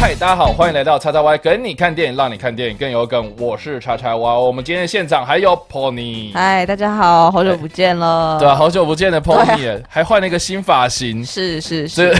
嗨，大家好，欢迎来到叉叉 Y，跟你看电影，让你看电影更有梗。我是叉叉 Y，我们今天现场还有 Pony。嗨，大家好，好久不见了。对啊，好久不见的 Pony，还换了一个新发型。是是是。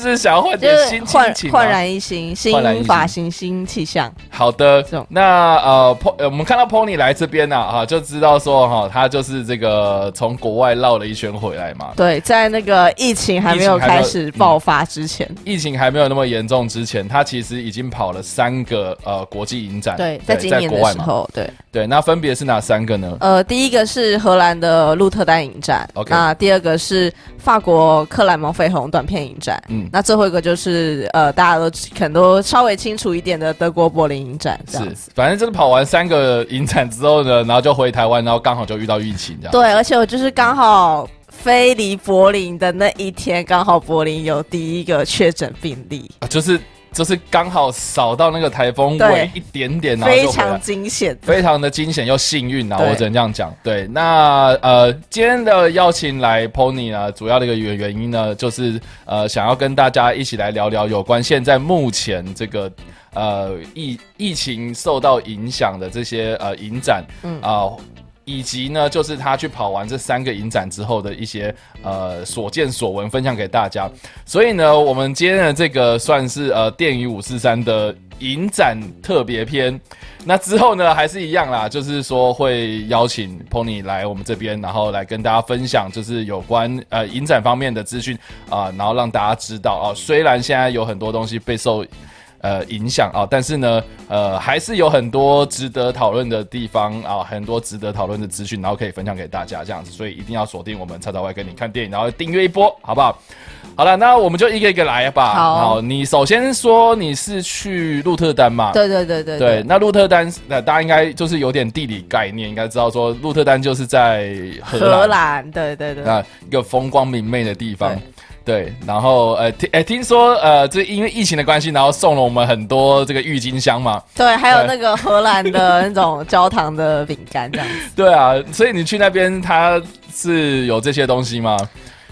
是想要换点新焕焕然一新，新发型、新气象。好的，那呃，po 我们看到 Pony 来这边呢，哈，就知道说哈，他就是这个从国外绕了一圈回来嘛。对，在那个疫情还没有开始爆发之前，疫情还没有那么严重之前，他其实已经跑了三个呃国际影展。对，在今年的时候，对对，那分别是哪三个呢？呃，第一个是荷兰的鹿特丹影展，OK，那第二个是法国克莱蒙费红短片影展，嗯。那最后一个就是呃，大家都可能都稍微清楚一点的德国柏林影展，是，反正就是跑完三个影展之后呢，然后就回台湾，然后刚好就遇到疫情这样。对，而且我就是刚好飞离柏林的那一天，刚好柏林有第一个确诊病例，啊就是。就是刚好扫到那个台风尾一点点，然后非常惊险，非常的惊险又幸运啊！我只能这样讲。对，那呃，今天的邀请来 Pony 呢，主要的一个原原因呢，就是呃，想要跟大家一起来聊聊有关现在目前这个呃疫疫情受到影响的这些呃影展，嗯啊。以及呢，就是他去跑完这三个影展之后的一些呃所见所闻，分享给大家。所以呢，我们今天的这个算是呃电影五四三的影展特别篇。那之后呢，还是一样啦，就是说会邀请 Pony 来我们这边，然后来跟大家分享，就是有关呃影展方面的资讯啊，然后让大家知道啊，虽然现在有很多东西备受。呃，影响啊，但是呢，呃，还是有很多值得讨论的地方啊，很多值得讨论的资讯，然后可以分享给大家这样子，所以一定要锁定我们叉叉 Y 跟你看电影，然后订阅一波，好不好？好了，那我们就一个一个来吧。好，你首先说你是去鹿特丹嘛？对对对对对。那鹿特丹，那大家应该就是有点地理概念，应该知道说鹿特丹就是在荷兰，对对对，那一个风光明媚的地方。对，然后呃，听哎，听说呃，这因为疫情的关系，然后送了我们很多这个郁金香嘛。对，还有那个荷兰的那种焦糖的饼干这样子。对啊，所以你去那边，它是有这些东西吗？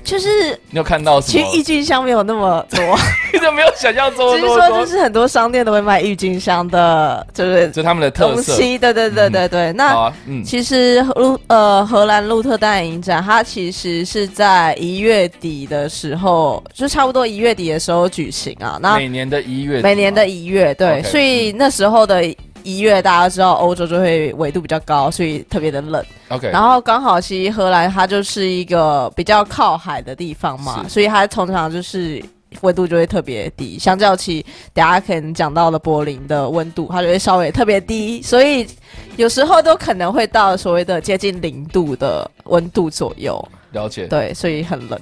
就是你有看到什么？其实郁金香没有那么多，你怎么没有想象中？其实说就是很多商店都会卖郁金香的，就是就他们的特色。对对对对对。那其实路呃荷兰鹿特丹影展，它其实是在一月底的时候，就差不多一月底的时候举行啊。那每年的一月，每年的一月，对，所以那时候的。一月大家知道欧洲就会纬度比较高，所以特别的冷。OK，然后刚好其实荷兰它就是一个比较靠海的地方嘛，所以它通常就是温度就会特别低。相较起大家可能讲到了柏林的温度，它就会稍微特别低，所以有时候都可能会到所谓的接近零度的温度左右。了解，对，所以很冷。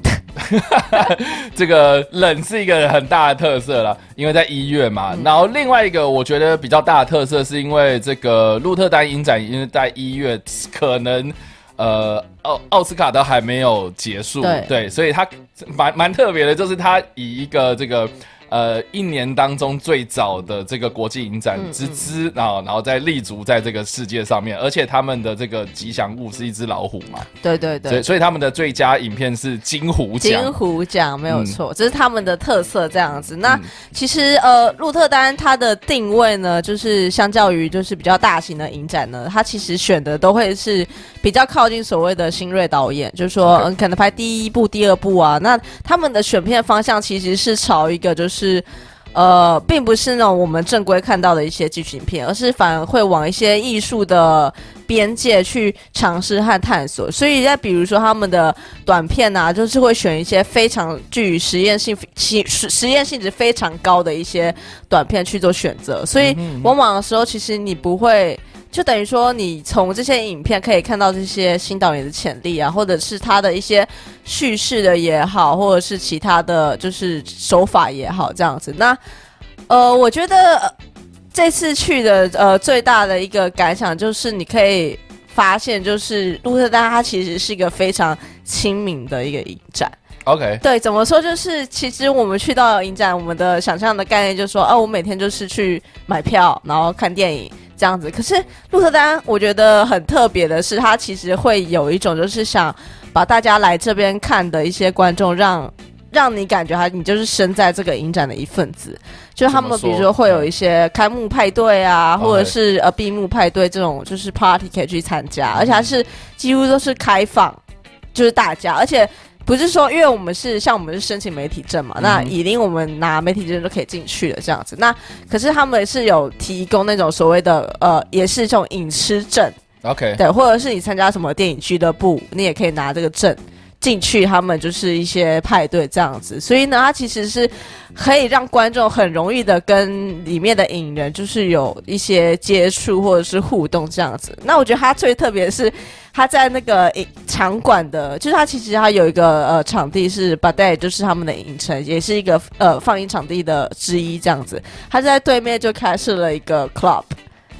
这个冷是一个很大的特色了，因为在一月嘛。然后另外一个我觉得比较大的特色，是因为这个鹿特丹影展，因为在一月，可能呃奥奥斯卡都还没有结束，对，所以它蛮蛮特别的，就是它以一个这个。呃，一年当中最早的这个国际影展之之啊，然后再立足在这个世界上面，而且他们的这个吉祥物是一只老虎嘛？对对对，所以他们的最佳影片是金虎奖。金虎奖没有错，这是他们的特色这样子。那其实呃，鹿特丹它的定位呢，就是相较于就是比较大型的影展呢，它其实选的都会是比较靠近所谓的新锐导演，就是说嗯，可能拍第一部、第二部啊。那他们的选片方向其实是朝一个就是。是，呃，并不是那种我们正规看到的一些剧情片，而是反而会往一些艺术的边界去尝试和探索。所以在比如说他们的短片啊，就是会选一些非常具实验性、实实验性质非常高的一些短片去做选择。所以往往的时候，其实你不会。就等于说，你从这些影片可以看到这些新导演的潜力啊，或者是他的一些叙事的也好，或者是其他的就是手法也好，这样子。那呃，我觉得这次去的呃最大的一个感想就是，你可以发现，就是鹿特丹它其实是一个非常亲民的一个影展。OK，对，怎么说？就是其实我们去到影展，我们的想象的概念就是说，哦，我每天就是去买票，然后看电影。这样子，可是鹿特丹我觉得很特别的是，它其实会有一种就是想把大家来这边看的一些观众让。让你感觉他，你就是身在这个影展的一份子。就他们，比如说会有一些开幕派对啊，或者是呃闭幕派对这种，就是 party 可以去参加，而且它是几乎都是开放，就是大家，而且不是说，因为我们是像我们是申请媒体证嘛，那已经我们拿媒体证就可以进去了这样子。那可是他们是有提供那种所谓的呃，也是这种影视证，OK，对，或者是你参加什么电影俱乐部，你也可以拿这个证。进去，他们就是一些派对这样子，所以呢，它其实是可以让观众很容易的跟里面的影人就是有一些接触或者是互动这样子。那我觉得它最特别是，它在那个场馆的，就是它其实它有一个呃场地是 b a d a y 就是他们的影城，也是一个呃放映场地的之一这样子。它在对面就开设了一个 club，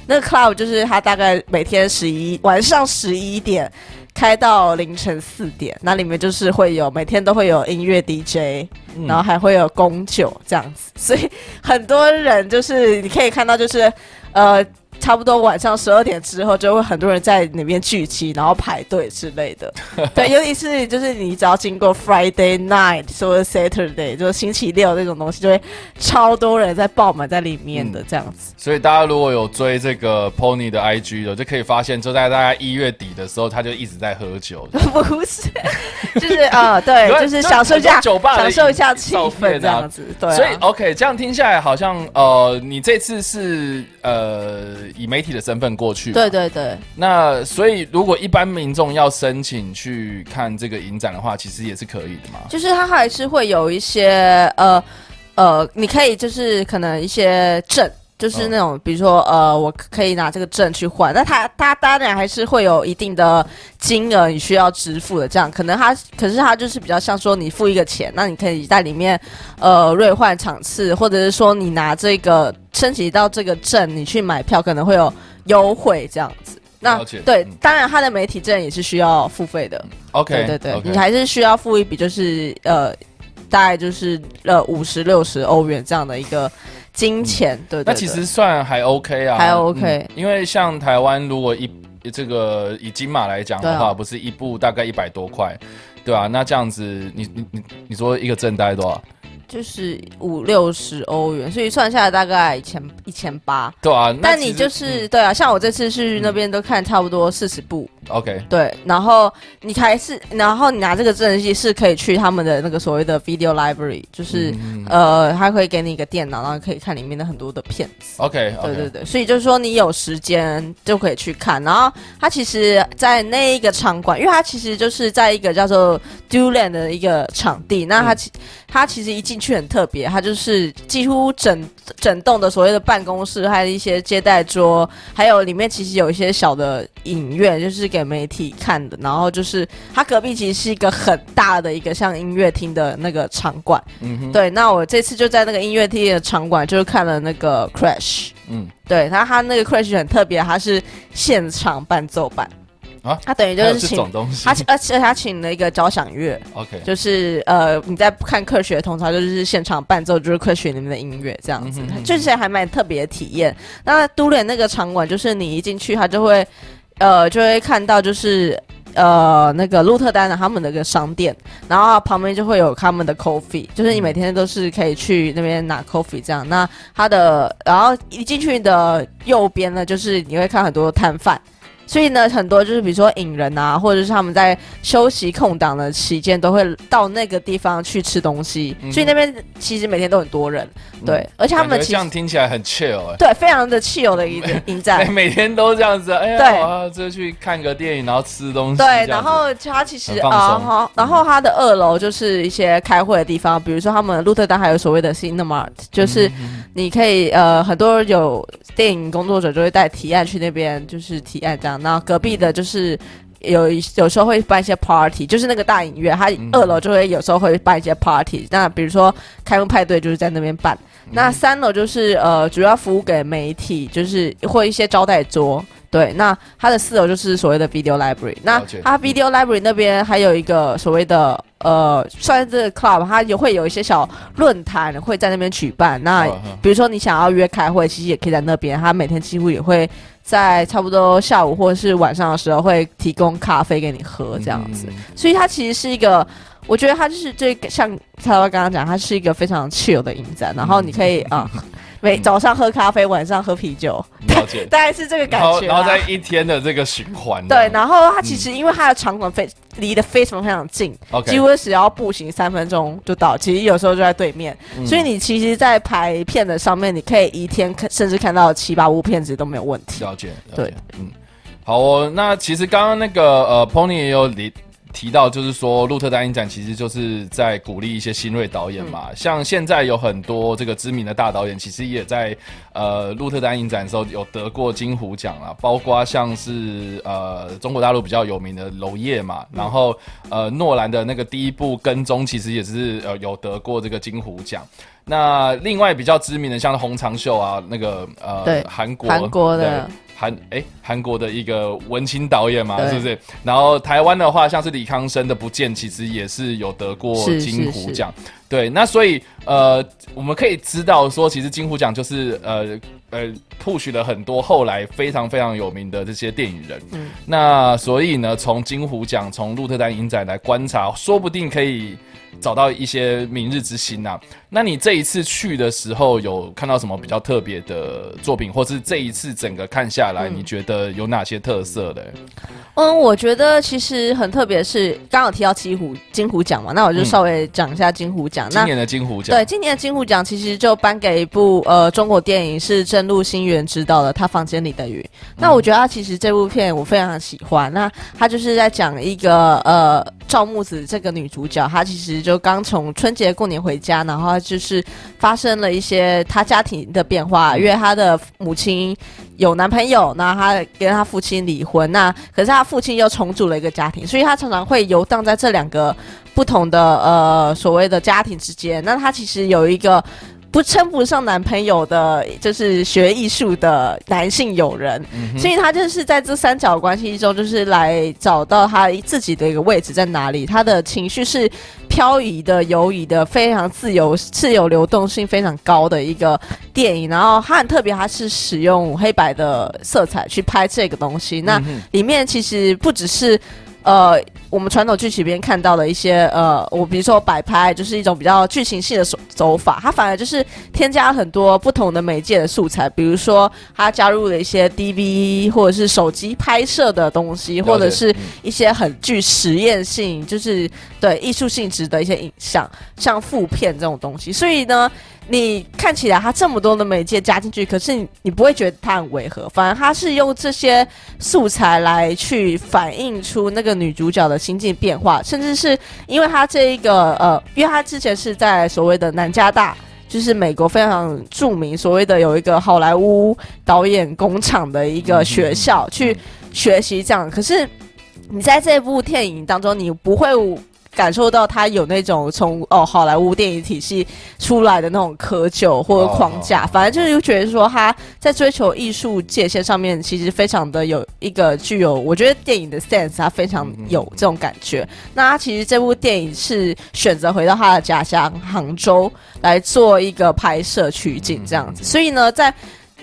那个 club 就是它大概每天十一晚上十一点。开到凌晨四点，那里面就是会有每天都会有音乐 DJ，然后还会有供酒这样子，所以很多人就是你可以看到就是呃。差不多晚上十二点之后，就会很多人在那边聚集，然后排队之类的。对，尤其是就是你只要经过 Friday night 或者 Saturday，就是星期六那种东西，就会超多人在爆满在里面的这样子。所以大家如果有追这个 Pony 的 IG 的，就可以发现，就在大概一月底的时候，他就一直在喝酒。不是，就是啊，对，就是享受一下酒吧，享受一下气氛这样子。对，所以 OK，这样听下来好像呃，你这次是呃。以媒体的身份过去，对对对。那所以，如果一般民众要申请去看这个影展的话，其实也是可以的嘛。就是它还是会有一些呃呃，你可以就是可能一些证。就是那种，比如说，呃，我可以拿这个证去换，那他他当然还是会有一定的金额你需要支付的，这样可能他，可是他就是比较像说你付一个钱，那你可以在里面，呃，兑换场次，或者是说你拿这个升级到这个证，你去买票可能会有优惠这样子。那对，当然他的媒体证也是需要付费的。OK，对对，你还是需要付一笔，就是呃，大概就是呃五十六十欧元这样的一个。金钱对，那其实算还 OK 啊，还 OK。因为像台湾，如果一这个以金马来讲的话，不是一部大概一百多块，对啊，那这样子，你你你你说一个证大概多少？就是五六十欧元，所以算下来大概一千一千八。对啊，但你就是对啊，像我这次去那边都看差不多四十部。OK，对，然后你还是，然后你拿这个证件是可以去他们的那个所谓的 video library，就是呃，他会给你一个电脑，然后可以看里面的很多的片子。OK，对对对，所以就是说你有时间就可以去看。然后他其实，在那一个场馆，因为他其实就是在一个叫做 Duland 的一个场地，那他其他其实一进去很特别，他就是几乎整整栋的所谓的办公室，还有一些接待桌，还有里面其实有一些小的影院，就是。给媒体看的，然后就是他隔壁其实是一个很大的一个像音乐厅的那个场馆，嗯哼，对，那我这次就在那个音乐厅的场馆，就是看了那个 Crash，嗯，对，他他那个 Crash 很特别，他是现场伴奏版。啊，他等于就是请他，而且他请了一个交响乐，OK，就是呃，你在看科学通常就是现场伴奏，就是科学里面的音乐这样子，就是还蛮特别的体验。那都脸那个场馆，就是你一进去，他就会。呃，就会看到就是呃那个鹿特丹的他们的一个商店，然后旁边就会有他们的 coffee，就是你每天都是可以去那边拿 coffee 这样。那它的然后一进去的右边呢，就是你会看很多摊贩。所以呢，很多就是比如说影人啊，或者是他们在休息空档的期间，都会到那个地方去吃东西。所以那边其实每天都很多人，对，而且他们这样听起来很 chill 哎，对，非常的 chill 的一个影展，每天都这样子，哎呀，就去看个电影，然后吃东西，对，然后他其实啊哈，然后他的二楼就是一些开会的地方，比如说他们鹿特丹还有所谓的 cinema，就是你可以呃，很多有电影工作者就会带提案去那边，就是提案这样。那隔壁的就是有有时候会办一些 party，就是那个大影院，它二楼就会有时候会办一些 party。那比如说开幕派对就是在那边办。那三楼就是呃主要服务给媒体，就是或一些招待桌。对，那它的四楼就是所谓的 video library。那它 video library 那边还有一个所谓的呃，算是 club，它也会有一些小论坛会在那边举办。那比如说你想要约开会，其实也可以在那边。它每天几乎也会。在差不多下午或者是晚上的时候会提供咖啡给你喝这样子，所以它其实是一个，我觉得它就是这像他刚刚讲，它是一个非常 chill 的影展，然后你可以啊。每早上喝咖啡，晚上喝啤酒，了解，大概是这个感觉。然后在一天的这个循环。对，然后它其实因为它的场馆非离得非常非常近，几乎只要步行三分钟就到。其实有时候就在对面，所以你其实，在排片的上面，你可以一天看，甚至看到七八部片子都没有问题。了解，对，嗯，好哦。那其实刚刚那个呃，Pony 也有离。提到就是说，鹿特丹影展其实就是在鼓励一些新锐导演嘛。像现在有很多这个知名的大导演，其实也在呃鹿特丹影展的时候有得过金虎奖啊。包括像是呃中国大陆比较有名的娄烨嘛，然后呃诺兰的那个第一部《跟踪》其实也是呃有得过这个金虎奖。那另外比较知名的像洪长秀啊，那个呃韩国韩国的。韩哎，韩国的一个文青导演嘛，是不是？然后台湾的话，像是李康生的《不见》，其实也是有得过金虎奖。对，那所以呃，我们可以知道说，其实金虎奖就是呃呃，push 了很多后来非常非常有名的这些电影人。嗯，那所以呢，从金虎奖，从鹿特丹影展来观察，说不定可以。找到一些明日之星呐，那你这一次去的时候有看到什么比较特别的作品，或是这一次整个看下来，你觉得有哪些特色的？嗯，我觉得其实很特别，是刚好提到金虎金虎奖嘛，那我就稍微讲一下金虎奖。今年的金虎奖，对，今年的金虎奖其实就颁给一部呃中国电影，是郑路新源执导的《他房间里的雨》。那我觉得他其实这部片我非常喜欢。那他就是在讲一个呃赵木子这个女主角，她其实就刚从春节过年回家，然后就是发生了一些他家庭的变化，因为他的母亲。有男朋友，那他跟他父亲离婚，那可是他父亲又重组了一个家庭，所以他常常会游荡在这两个不同的呃所谓的家庭之间。那他其实有一个。不称不上男朋友的，就是学艺术的男性友人，所以他就是在这三角关系中，就是来找到他自己的一个位置在哪里。他的情绪是漂移的、游移的，非常自由、自由流动性非常高的一个电影。然后他很特别，他是使用黑白的色彩去拍这个东西。那里面其实不只是。呃，我们传统剧情边看到的一些呃，我比如说摆拍，就是一种比较剧情性的手走法，它反而就是添加很多不同的媒介的素材，比如说它加入了一些 DV 或者是手机拍摄的东西，或者是一些很具实验性，就是对艺术性质的一些影像，像负片这种东西，所以呢。你看起来他这么多的媒介加进去，可是你你不会觉得他很违和，反而他是用这些素材来去反映出那个女主角的心境变化，甚至是因为她这一个呃，因为她之前是在所谓的南加大，就是美国非常著名所谓的有一个好莱坞导演工厂的一个学校去学习这样，可是你在这部电影当中，你不会。感受到他有那种从哦好莱坞电影体系出来的那种窠臼或者框架，反正就是觉得说他在追求艺术界限上面，其实非常的有一个具有，我觉得电影的 sense，他非常有这种感觉。那他其实这部电影是选择回到他的家乡杭州来做一个拍摄取景这样子，所以呢，在。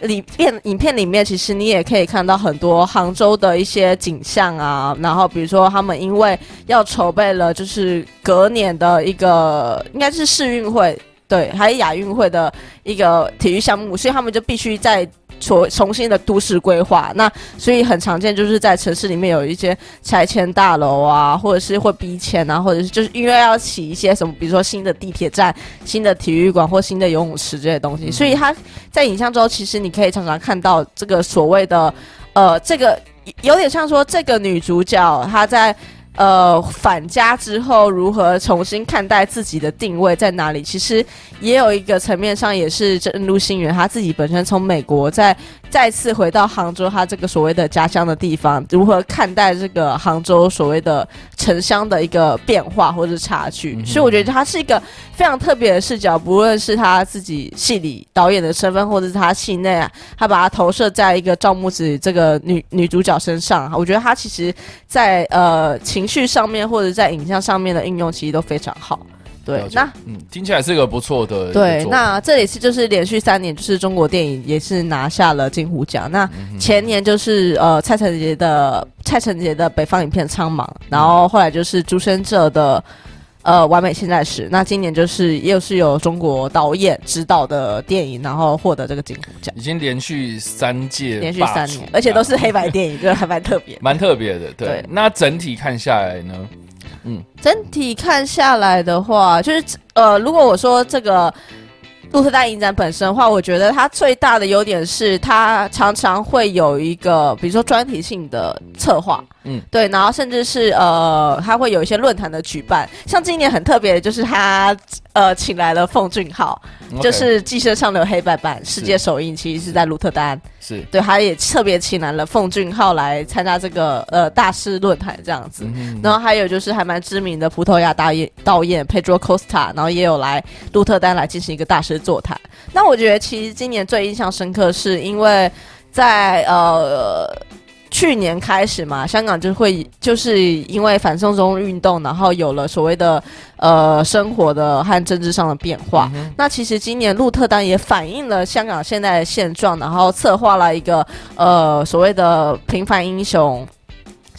里片影片里面，其实你也可以看到很多杭州的一些景象啊。然后比如说，他们因为要筹备了，就是隔年的一个应该是世运会，对，还有亚运会的一个体育项目，所以他们就必须在。重重新的都市规划，那所以很常见，就是在城市里面有一些拆迁大楼啊，或者是会逼迁啊，或者是就是因为要起一些什么，比如说新的地铁站、新的体育馆或新的游泳池这些东西，所以他在影像中，其实你可以常常看到这个所谓的，呃，这个有点像说这个女主角她在。呃，返家之后如何重新看待自己的定位在哪里？其实也有一个层面上，也是正如星源他自己本身从美国在再次回到杭州，他这个所谓的家乡的地方，如何看待这个杭州所谓的城乡的一个变化或者是差距？所以我觉得他是一个非常特别的视角，不论是他自己戏里导演的身份，或者是他戏内啊，他把它投射在一个赵木子这个女女主角身上，我觉得他其实，在呃。情绪上面或者在影像上面的应用其实都非常好，对，那嗯，听起来是个不错的。对，那这里是就是连续三年，就是中国电影也是拿下了金虎奖。那前年就是呃蔡成杰的蔡成杰的北方影片《苍茫》，然后后来就是朱生哲的呃《完美现在时》。那今年就是又是有中国导演指导的电影，然后获得这个金虎奖。已经连续三届，连续三年，而且都是黑白电影，就还蛮特别，蛮特别的。对，那整体看下来呢？整体看下来的话，就是呃，如果我说这个鹿特丹影展本身的话，我觉得它最大的优点是它常常会有一个，比如说专题性的策划，嗯，对，然后甚至是呃，它会有一些论坛的举办，像今年很特别的就是它。呃，请来了奉俊昊，就是《寄生上流》黑白版世界首映，其实是在鹿特丹。是对，他也特别请来了奉俊昊来参加这个呃大师论坛这样子。然后还有就是还蛮知名的葡萄牙导演导演 Pedro Costa，然后也有来鹿特丹来进行一个大师座谈。那我觉得其实今年最印象深刻，是因为在呃。去年开始嘛，香港就会就是因为反送中运动，然后有了所谓的呃生活的和政治上的变化。那其实今年鹿特丹也反映了香港现在的现状，然后策划了一个呃所谓的平凡英雄。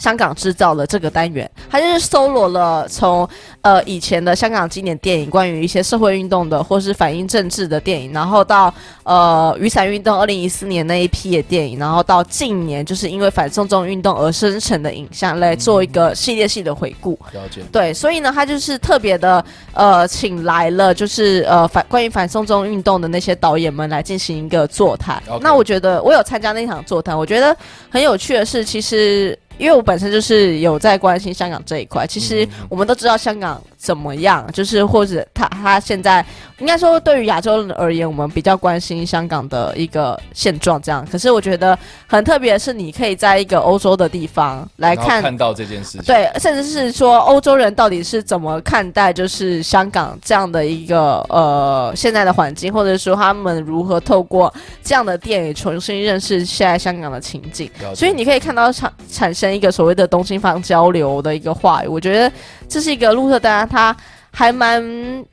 香港制造了这个单元，它就是搜罗了从呃以前的香港经典电影，关于一些社会运动的或是反映政治的电影，然后到呃雨伞运动二零一四年那一批的电影，然后到近年就是因为反送中运动而生成的影像来做一个系列性的回顾。了解。对，所以呢，他就是特别的呃请来了就是呃反关于反送中运动的那些导演们来进行一个座谈。那我觉得我有参加那场座谈，我觉得很有趣的是，其实。因为我本身就是有在关心香港这一块，其实我们都知道香港。怎么样？就是或者他他现在应该说，对于亚洲人而言，我们比较关心香港的一个现状。这样，可是我觉得很特别的是，你可以在一个欧洲的地方来看看到这件事情。对，甚至是说欧洲人到底是怎么看待就是香港这样的一个呃现在的环境，或者说他们如何透过这样的电影重新认识现在香港的情景。所以你可以看到产产生一个所谓的东西方交流的一个话语。我觉得这是一个鹿特丹。他还蛮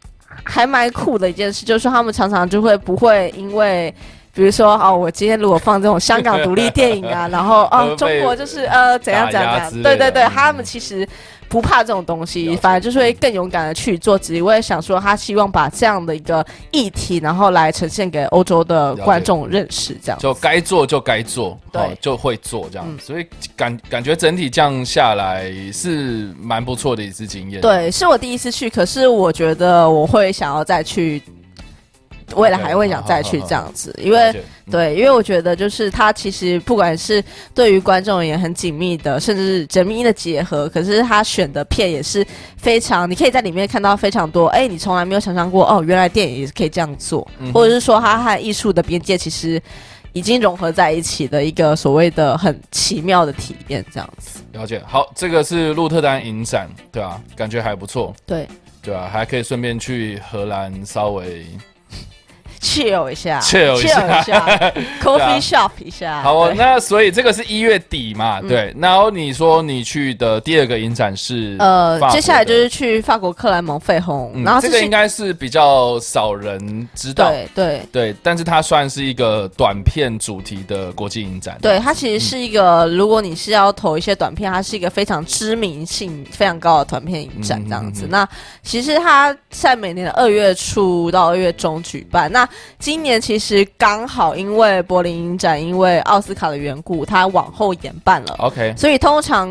还蛮酷的一件事，就是他们常常就会不会因为，比如说哦，我今天如果放这种香港独立电影啊，然后哦，中国就是呃怎样怎样怎样，对对对，他们其实。不怕这种东西，反而就是会更勇敢的去做。只我也想说，他希望把这样的一个议题，然后来呈现给欧洲的观众认识，这样就该做就该做，对，就会做这样。所以感感觉整体这样下来是蛮不错的一次经验。对，是我第一次去，可是我觉得我会想要再去。未来还会想再去这样子，因为对，因为我觉得就是它其实不管是对于观众也很紧密的，甚至是缜密的结合。可是他选的片也是非常，你可以在里面看到非常多，哎，你从来没有想象过哦，原来电影也是可以这样做，或者是说它和艺术的边界其实已经融合在一起的一个所谓的很奇妙的体验，这样子。了解，好，这个是鹿特丹影展，对啊，感觉还不错，对，对啊，还可以顺便去荷兰稍微。Chill 一下，chill 一下，coffee shop 一下。好，哦那所以这个是一月底嘛？对。然后你说你去的第二个影展是呃，接下来就是去法国克莱蒙费红，然后这个应该是比较少人知道，对对对。但是它算是一个短片主题的国际影展，对，它其实是一个，如果你是要投一些短片，它是一个非常知名性非常高的短片影展这样子。那其实它在每年的二月初到二月中举办，那今年其实刚好因为柏林影展，因为奥斯卡的缘故，它往后延办了。OK，所以通常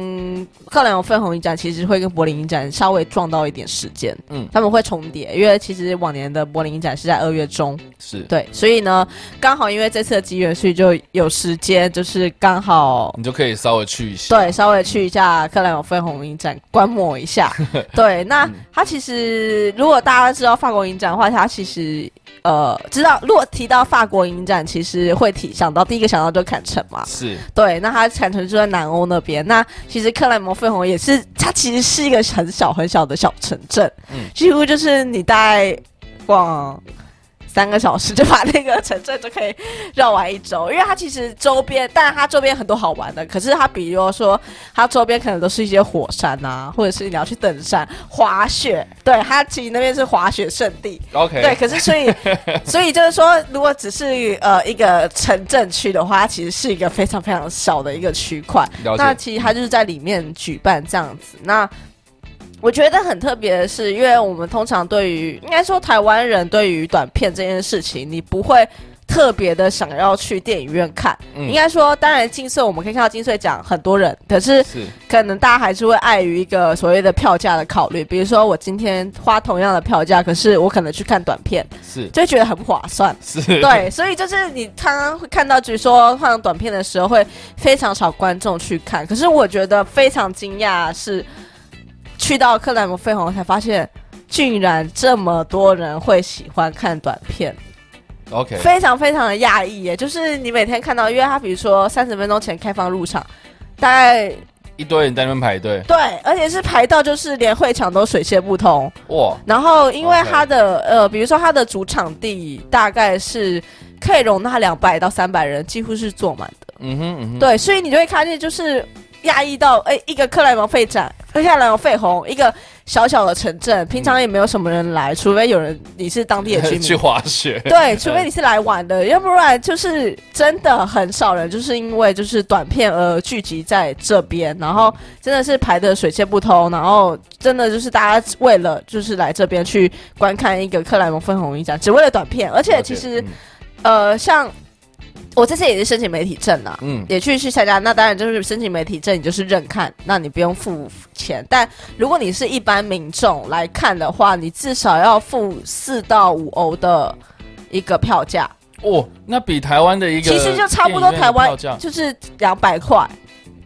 克莱蒙绯红影展其实会跟柏林影展稍微撞到一点时间，嗯，他们会重叠，因为其实往年的柏林影展是在二月中，是对，所以呢，刚好因为这次的机缘，所以就有时间，就是刚好你就可以稍微去一下，对，稍微去一下克莱蒙绯红影展观摩一下。对，那它其实如果大家知道法国影展的话，它其实。呃，知道，如果提到法国影展，其实会提想到第一个想到就坎城嘛。是对，那它坎城就在南欧那边。那其实克莱蒙费红也是，它其实是一个很小很小的小城镇，嗯，几乎就是你大概逛三个小时就把那个城镇就可以绕完一周，因为它其实周边，当然它周边很多好玩的，可是它比如说它周边可能都是一些火山啊，或者是你要去登山、滑雪，对，它其实那边是滑雪圣地。OK，对，可是所以所以就是说，如果只是呃一个城镇区的话，它其实是一个非常非常小的一个区块。那其实它就是在里面举办这样子。那我觉得很特别的是，因为我们通常对于应该说台湾人对于短片这件事情，你不会特别的想要去电影院看。应该说，当然金穗我们可以看到金穗奖很多人，可是可能大家还是会碍于一个所谓的票价的考虑。比如说我今天花同样的票价，可是我可能去看短片，是就觉得很不划算。是对，所以就是你常常会看到，比如说放短片的时候，会非常少观众去看。可是我觉得非常惊讶是。去到克莱姆费红才发现，竟然这么多人会喜欢看短片。OK，非常非常的讶异耶！就是你每天看到，因为他比如说三十分钟前开放入场，大概一堆人在那边排队。对，而且是排到就是连会场都水泄不通哇！然后因为他的呃，比如说他的主场地大概是可以容纳两百到三百人，几乎是坐满的。嗯哼嗯哼。对，所以你就会看见就是。压抑到哎，一个克莱蒙费展，克莱蒙费红，一个小小的城镇，平常也没有什么人来，除非有人你是当地的居民去滑雪，对，除非你是来玩的，要不然就是真的很少人，就是因为就是短片而聚集在这边，然后真的是排的水泄不通，然后真的就是大家为了就是来这边去观看一个克莱蒙分红影展，只为了短片，而且其实呃像。我这次也是申请媒体证了，嗯，也去去参加。那当然就是申请媒体证，你就是认看，那你不用付钱。但如果你是一般民众来看的话，你至少要付四到五欧的一个票价。哦，那比台湾的一个其实就差不多，台湾就是两百块。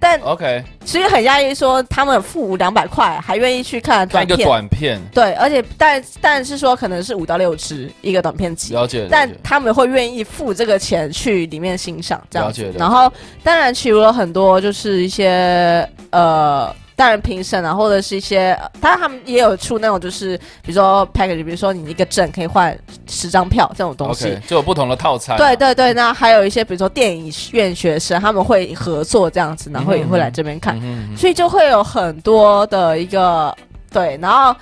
但 OK，其实很压抑，说他们付两百块还愿意去看短片，短片。对，而且但但是说可能是五到六支一个短片集，了解，但他们会愿意付这个钱去里面欣赏这样子，然后当然其实有很多就是一些呃。当然评审啊，或者是一些，当然他们也有出那种，就是比如说 package，比如说你一个证可以换十张票这种东西，就有不同的套餐。对对对，那还有一些比如说电影院学生，他们会合作这样子，然后也会来这边看，所以就会有很多的一个对，然后。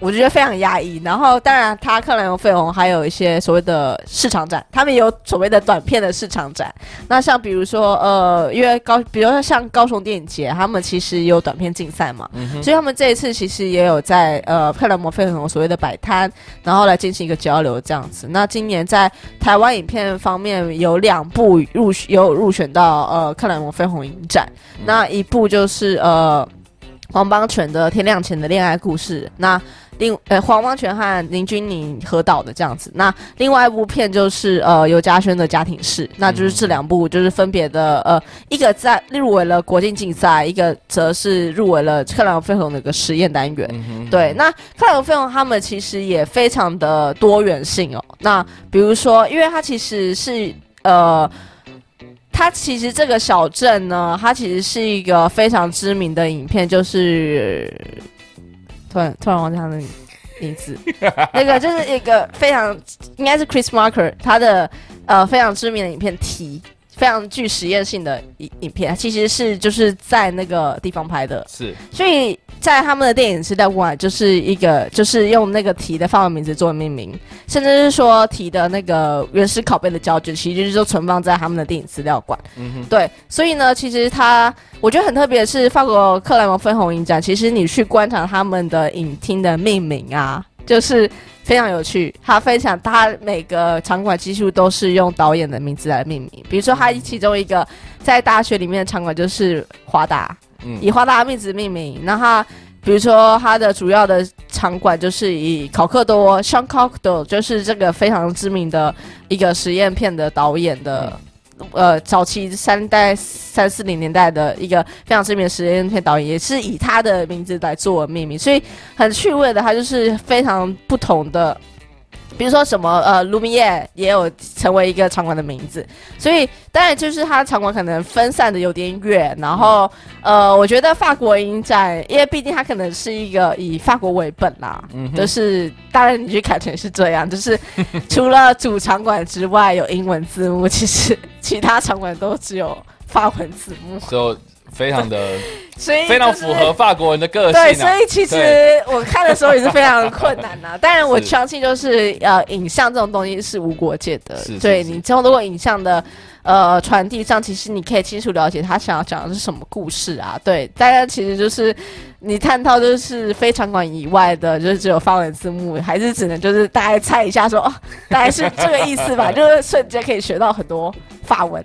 我觉得非常压抑，然后当然，他克莱蒙费红还有一些所谓的市场展，他们有所谓的短片的市场展。那像比如说，呃，因为高，比如说像高雄电影节，他们其实有短片竞赛嘛，所以他们这一次其实也有在呃克莱蒙费红所谓的摆摊，然后来进行一个交流这样子。那今年在台湾影片方面有两部入有入选到呃克莱蒙费红影展，那一部就是呃黄邦全的《天亮前的恋爱故事》，那。另呃，黄邦权和林君宁合导的这样子。那另外一部片就是呃，尤嘉轩的家庭式，那就是这两部就是分别的呃，一个在入围了国境竞赛，一个则是入围了克莱尔费鸿的一个实验单元。对，那克莱尔费鸿他们其实也非常的多元性哦。那比如说，因为它其实是呃，它其实这个小镇呢，它其实是一个非常知名的影片，就是。突然突然忘记他的名字，那个就是一个非常应该是 Chris Marker 他的呃非常知名的影片题。非常具实验性的影影片，其实是就是在那个地方拍的，是，所以在他们的电影时代馆，就是一个就是用那个题的范围名字做命名，甚至是说题的那个原始拷贝的胶卷，其实就是存放在他们的电影资料馆。嗯哼，对，所以呢，其实他我觉得很特别的是，法国克莱蒙分红影展，其实你去观察他们的影厅的命名啊，就是。非常有趣，他分享他每个场馆几乎都是用导演的名字来命名。比如说，他其中一个在大学里面的场馆就是华达，嗯以华达的名字命名。那他比如说他的主要的场馆就是以考克多 （Sean c o k d o 就是这个非常知名的一个实验片的导演的。呃，早期三代三四零年代的一个非常知名的实验片导演，也是以他的名字来做命名，所以很趣味的，他就是非常不同的比如说什么呃，卢米耶也有成为一个场馆的名字，所以当然就是它场馆可能分散的有点远，然后呃，我觉得法国影展，因为毕竟它可能是一个以法国为本啦，嗯就是当然你去看成是这样，就是 除了主场馆之外有英文字幕，其实其他场馆都只有法文字幕。就非常的，所以非常符合法国人的个性。对，所以其实我看的时候也是非常困难呐。当然，我相信就是呃，影像这种东西是无国界的。对你之后如果影像的呃传递上，其实你可以清楚了解他想要讲的是什么故事啊。对，大家其实就是你探讨就是非常馆以外的，就是只有法文字幕，还是只能就是大家猜一下说，哦，大概是这个意思吧。就是瞬间可以学到很多法文。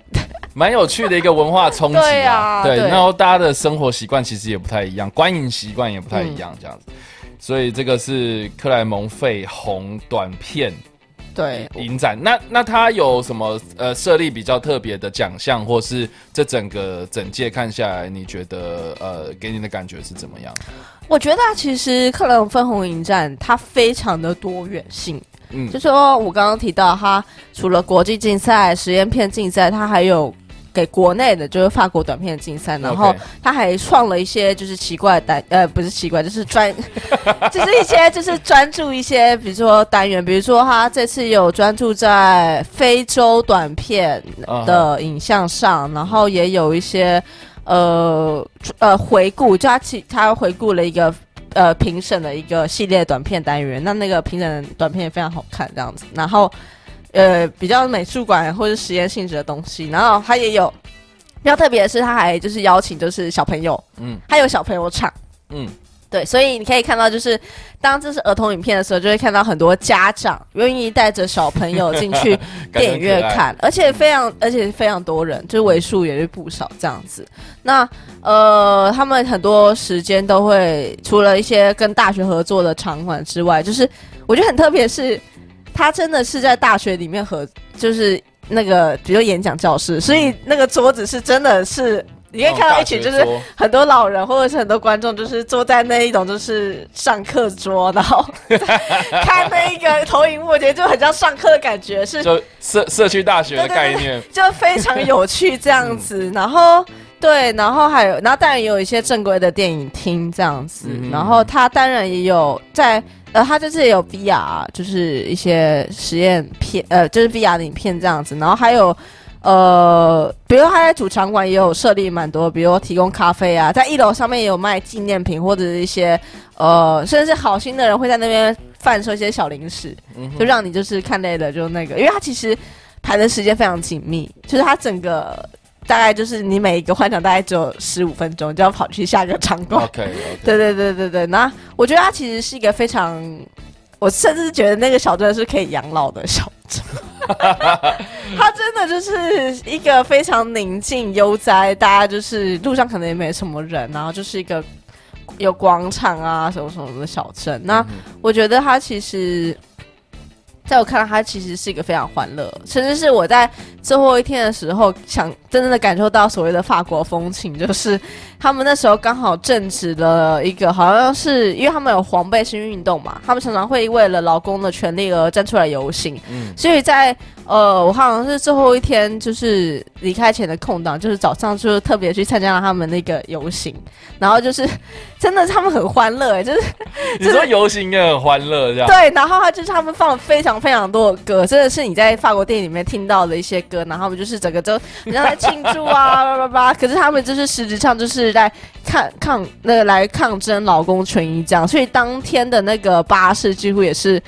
蛮有趣的一个文化冲击啊，对，然后大家的生活习惯其实也不太一样，观影习惯也不太一样，这样子，所以这个是克莱蒙费红短片对影展，那那他有什么呃设立比较特别的奖项，或是这整个整届看下来，你觉得呃给你的感觉是怎么样？我觉得其实克莱蒙分红影展它非常的多元性。嗯，就说我刚刚提到，它除了国际竞赛、实验片竞赛，它还有给国内的，就是法国短片竞赛。然后他还创了一些就是奇怪单，呃，不是奇怪，就是专，就是一些就是专注一些，比如说单元，比如说他这次有专注在非洲短片的影像上，然后也有一些呃呃回顾，就他其他回顾了一个。呃，评审的一个系列短片单元，那那个评审短片也非常好看，这样子。然后，呃，比较美术馆或者实验性质的东西，然后它也有比较特别的是，他还就是邀请就是小朋友，嗯，还有小朋友场，嗯。对，所以你可以看到，就是当这是儿童影片的时候，就会看到很多家长愿意带着小朋友进去 电影院看，而且非常，而且非常多人，就是为数也是不少这样子。那呃，他们很多时间都会除了一些跟大学合作的场馆之外，就是我觉得很特别，是他真的是在大学里面和，就是那个比如演讲教室，所以那个桌子是真的是。你可以看到一群就是很多老人或者是很多观众，就是坐在那一种就是上课桌，然后 看那个投影幕，我觉得就很像上课的感觉，是就社社区大学的概念，就非常有趣这样子。然后对，然后还有，然后当然也有一些正规的电影厅这样子。然后他当然也有在呃，他这次也有 VR，就是一些实验片，呃，就是 VR 的影片这样子。然后还有。呃，比如他在主场馆也有设立蛮多，比如提供咖啡啊，在一楼上面也有卖纪念品或者是一些呃，甚至是好心的人会在那边贩售一些小零食，就让你就是看累了就那个，因为他其实排的时间非常紧密，就是他整个大概就是你每一个换场大概只有十五分钟就要跑去下一个场馆。OK，对对对对对，那我觉得它其实是一个非常，我甚至觉得那个小镇是可以养老的小镇。它真的就是一个非常宁静悠哉，大家就是路上可能也没什么人，然后就是一个有广场啊什么什么的小镇。那我觉得它其实。在我看来，它其实是一个非常欢乐，甚至是我在最后一天的时候，想真正的感受到所谓的法国风情，就是他们那时候刚好正值了一个，好像是因为他们有黄背心运动嘛，他们常常会为了劳工的权利而站出来游行，嗯，所以在呃，我好像是最后一天，就是离开前的空档，就是早上就特别去参加了他们那个游行，然后就是 真的他们很欢乐，就是 你说游行也很欢乐这样，对，然后他就是他们放了非常。非常多的歌，真的是你在法国电影里面听到的一些歌，然后他们就是整个都人家在庆祝啊，叭叭叭。可是他们就是实质上就是在抗抗那个来抗争劳工权益这样，所以当天的那个巴士几乎也是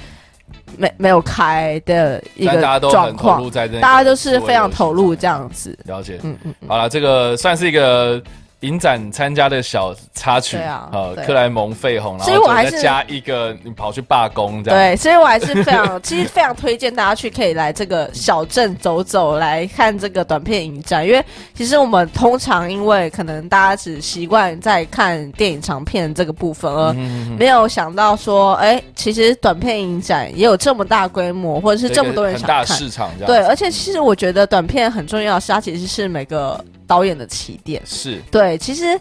没没有开的一个状况，大家都是非常投入这样子。了解，嗯嗯，好了，这个算是一个。影展参加的小插曲啊，克莱蒙费红，然后再加一个你跑去罢工这样。对，所以我还是非常，其实非常推荐大家去可以来这个小镇走走，来看这个短片影展。因为其实我们通常因为可能大家只习惯在看电影长片这个部分，而没有想到说，哎，其实短片影展也有这么大规模，或者是这么多人想看市场这样。对，而且其实我觉得短片很重要，是它其实是每个。导演的起点。是。对，其实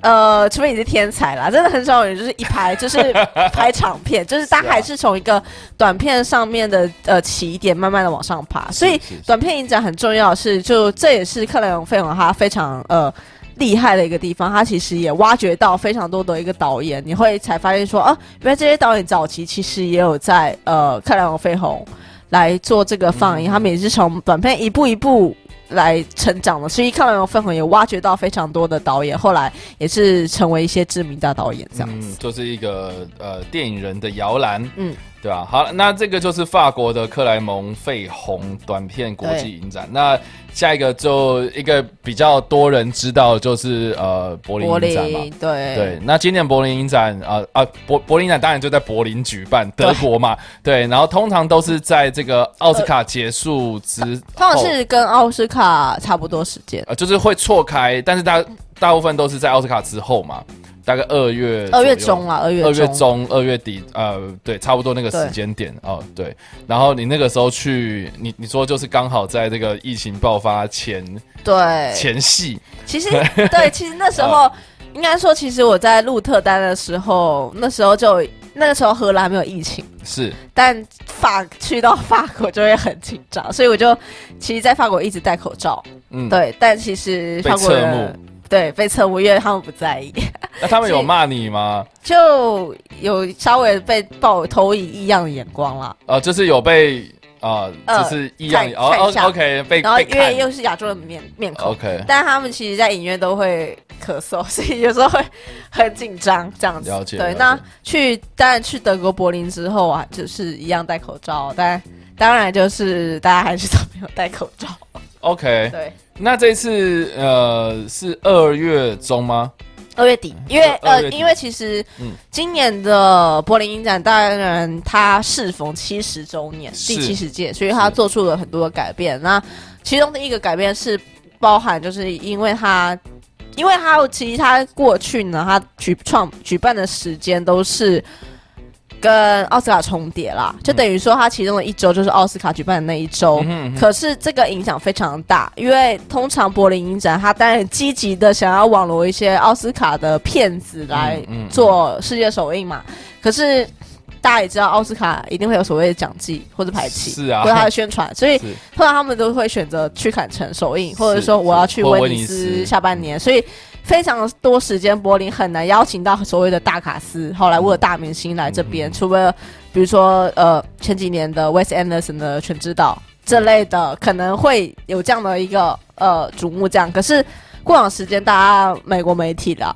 呃，除非你是天才啦，真的很少有人就是一拍就是拍长片，就是他还是从一个短片上面的呃起点慢慢的往上爬，所以短片影展很重要，是就这也是克莱永费用他非常呃厉害的一个地方，他其实也挖掘到非常多的一个导演，你会才发现说啊，原来这些导演早期其实也有在呃克莱永费红来做这个放映，他们也是从短片一步一步。来成长的，所以看完分红也挖掘到非常多的导演，后来也是成为一些知名大导演这样子，就是一个呃电影人的摇篮，嗯。对啊？好，那这个就是法国的克莱蒙费红短片国际影展。那下一个就一个比较多人知道，就是呃柏林影展嘛。对对，那今年柏林影展啊啊柏柏林展当然就在柏林举办，德国嘛。对，然后通常都是在这个奥斯卡结束之，通常是跟奥斯卡差不多时间。呃，就是会错开，但是大大部分都是在奥斯卡之后嘛。大概二月二月中啊，二月二月中二月底，呃，对，差不多那个时间点哦，对。然后你那个时候去，你你说就是刚好在这个疫情爆发前，对前戏。其实 对，其实那时候应该说，其实我在录特单的时候，那时候就那个时候荷兰没有疫情，是。但法去到法国就会很紧张，所以我就其实，在法国一直戴口罩。嗯，对。但其实法国人。对，被侧目，因为他们不在意。那他们有骂你吗？就有稍微被抱投以异样的眼光啦。呃，就是有被啊，就是异样哦。OK，被然后因为又是亚洲人面面孔，OK。但他们其实，在影院都会咳嗽，所以有时候会很紧张这样子。了解。对，那去当然去德国柏林之后啊，就是一样戴口罩，但当然就是大家还是都没有戴口罩。OK。对。那这次呃是二月中吗？二月底，因为呃，因为其实今年的柏林影展当然它适逢七十周年，第七十届，所以它做出了很多的改变。那其中的一个改变是包含，就是因为它，因为它其实它过去呢，它举创举办的时间都是。跟奥斯卡重叠啦，就等于说它其中的一周就是奥斯卡举办的那一周。可是这个影响非常大，因为通常柏林影展他当然积极的想要网罗一些奥斯卡的片子来做世界首映嘛。可是大家也知道，奥斯卡一定会有所谓的奖季或者排期，是啊，或者他的宣传，所以通常他们都会选择去坎城首映，或者说我要去威尼斯。下半年，所以。非常多时间，柏林很难邀请到所谓的大卡司、好莱坞的大明星来这边，除了比如说呃前几年的 Wes Anderson 的《全知道》这类的，可能会有这样的一个呃瞩目这样。可是过往时间，大家美国媒体的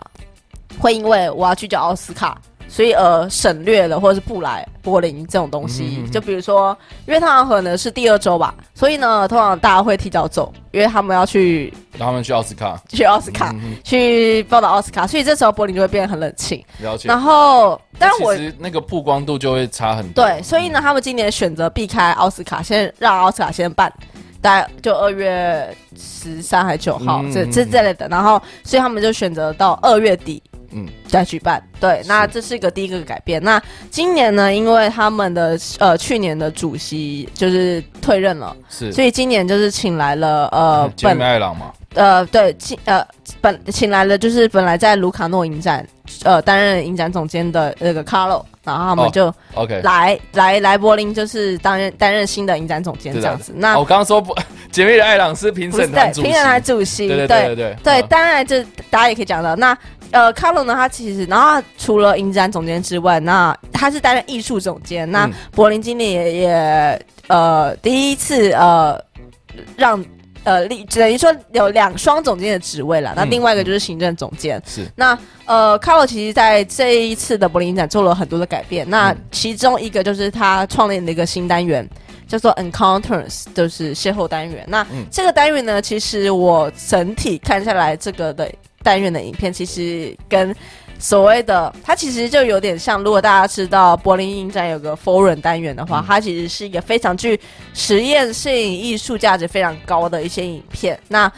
会因为我要去叫奥斯卡。所以呃省略了或者是不来柏林这种东西，就比如说，因为他们可能是第二周吧，所以呢，通常大家会提早走，因为他们要去，他们去奥斯卡，去奥斯卡，去报道奥斯卡，所以这时候柏林就会变得很冷清。了解。然后，但是我那个曝光度就会差很多。对，所以呢，他们今年选择避开奥斯卡，先让奥斯卡先办，大概就二月十三还九号这这这类的，然后，所以他们就选择到二月底。嗯，在举办对，那这是一个第一个改变。那今年呢，因为他们的呃去年的主席就是退任了，是，所以今年就是请来了呃 本艾朗嘛，呃对，请呃本请来了就是本来在卢卡诺影展呃担任影展总监的那个卡洛，然后他们就 OK 来来来柏林就是担任担任新的影展总监这样子。那我刚刚说不。姐妹的艾朗是评审团主席，评审团主席，对对对对对，当然这大家也可以讲到。那呃，卡洛呢，他其实然后除了影展总监之外，那他是担任艺术总监。那柏林今年也也呃第一次呃让呃等于说有两双总监的职位了。那另外一个就是行政总监。是那呃，卡洛其实在这一次的柏林影展做了很多的改变。那其中一个就是他创立的一个新单元。叫做 Encounters，就是邂逅单元。那这个单元呢，其实我整体看下来，这个的单元的影片，其实跟所谓的它其实就有点像。如果大家知道柏林影展有个 Foreign 单元的话，它其实是一个非常具实验性、艺术价值非常高的一些影片。那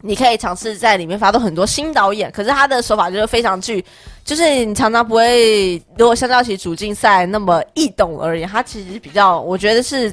你可以尝试在里面发动很多新导演，可是他的手法就是非常具，就是你常常不会，如果相较起主竞赛那么易懂而言，他其实比较，我觉得是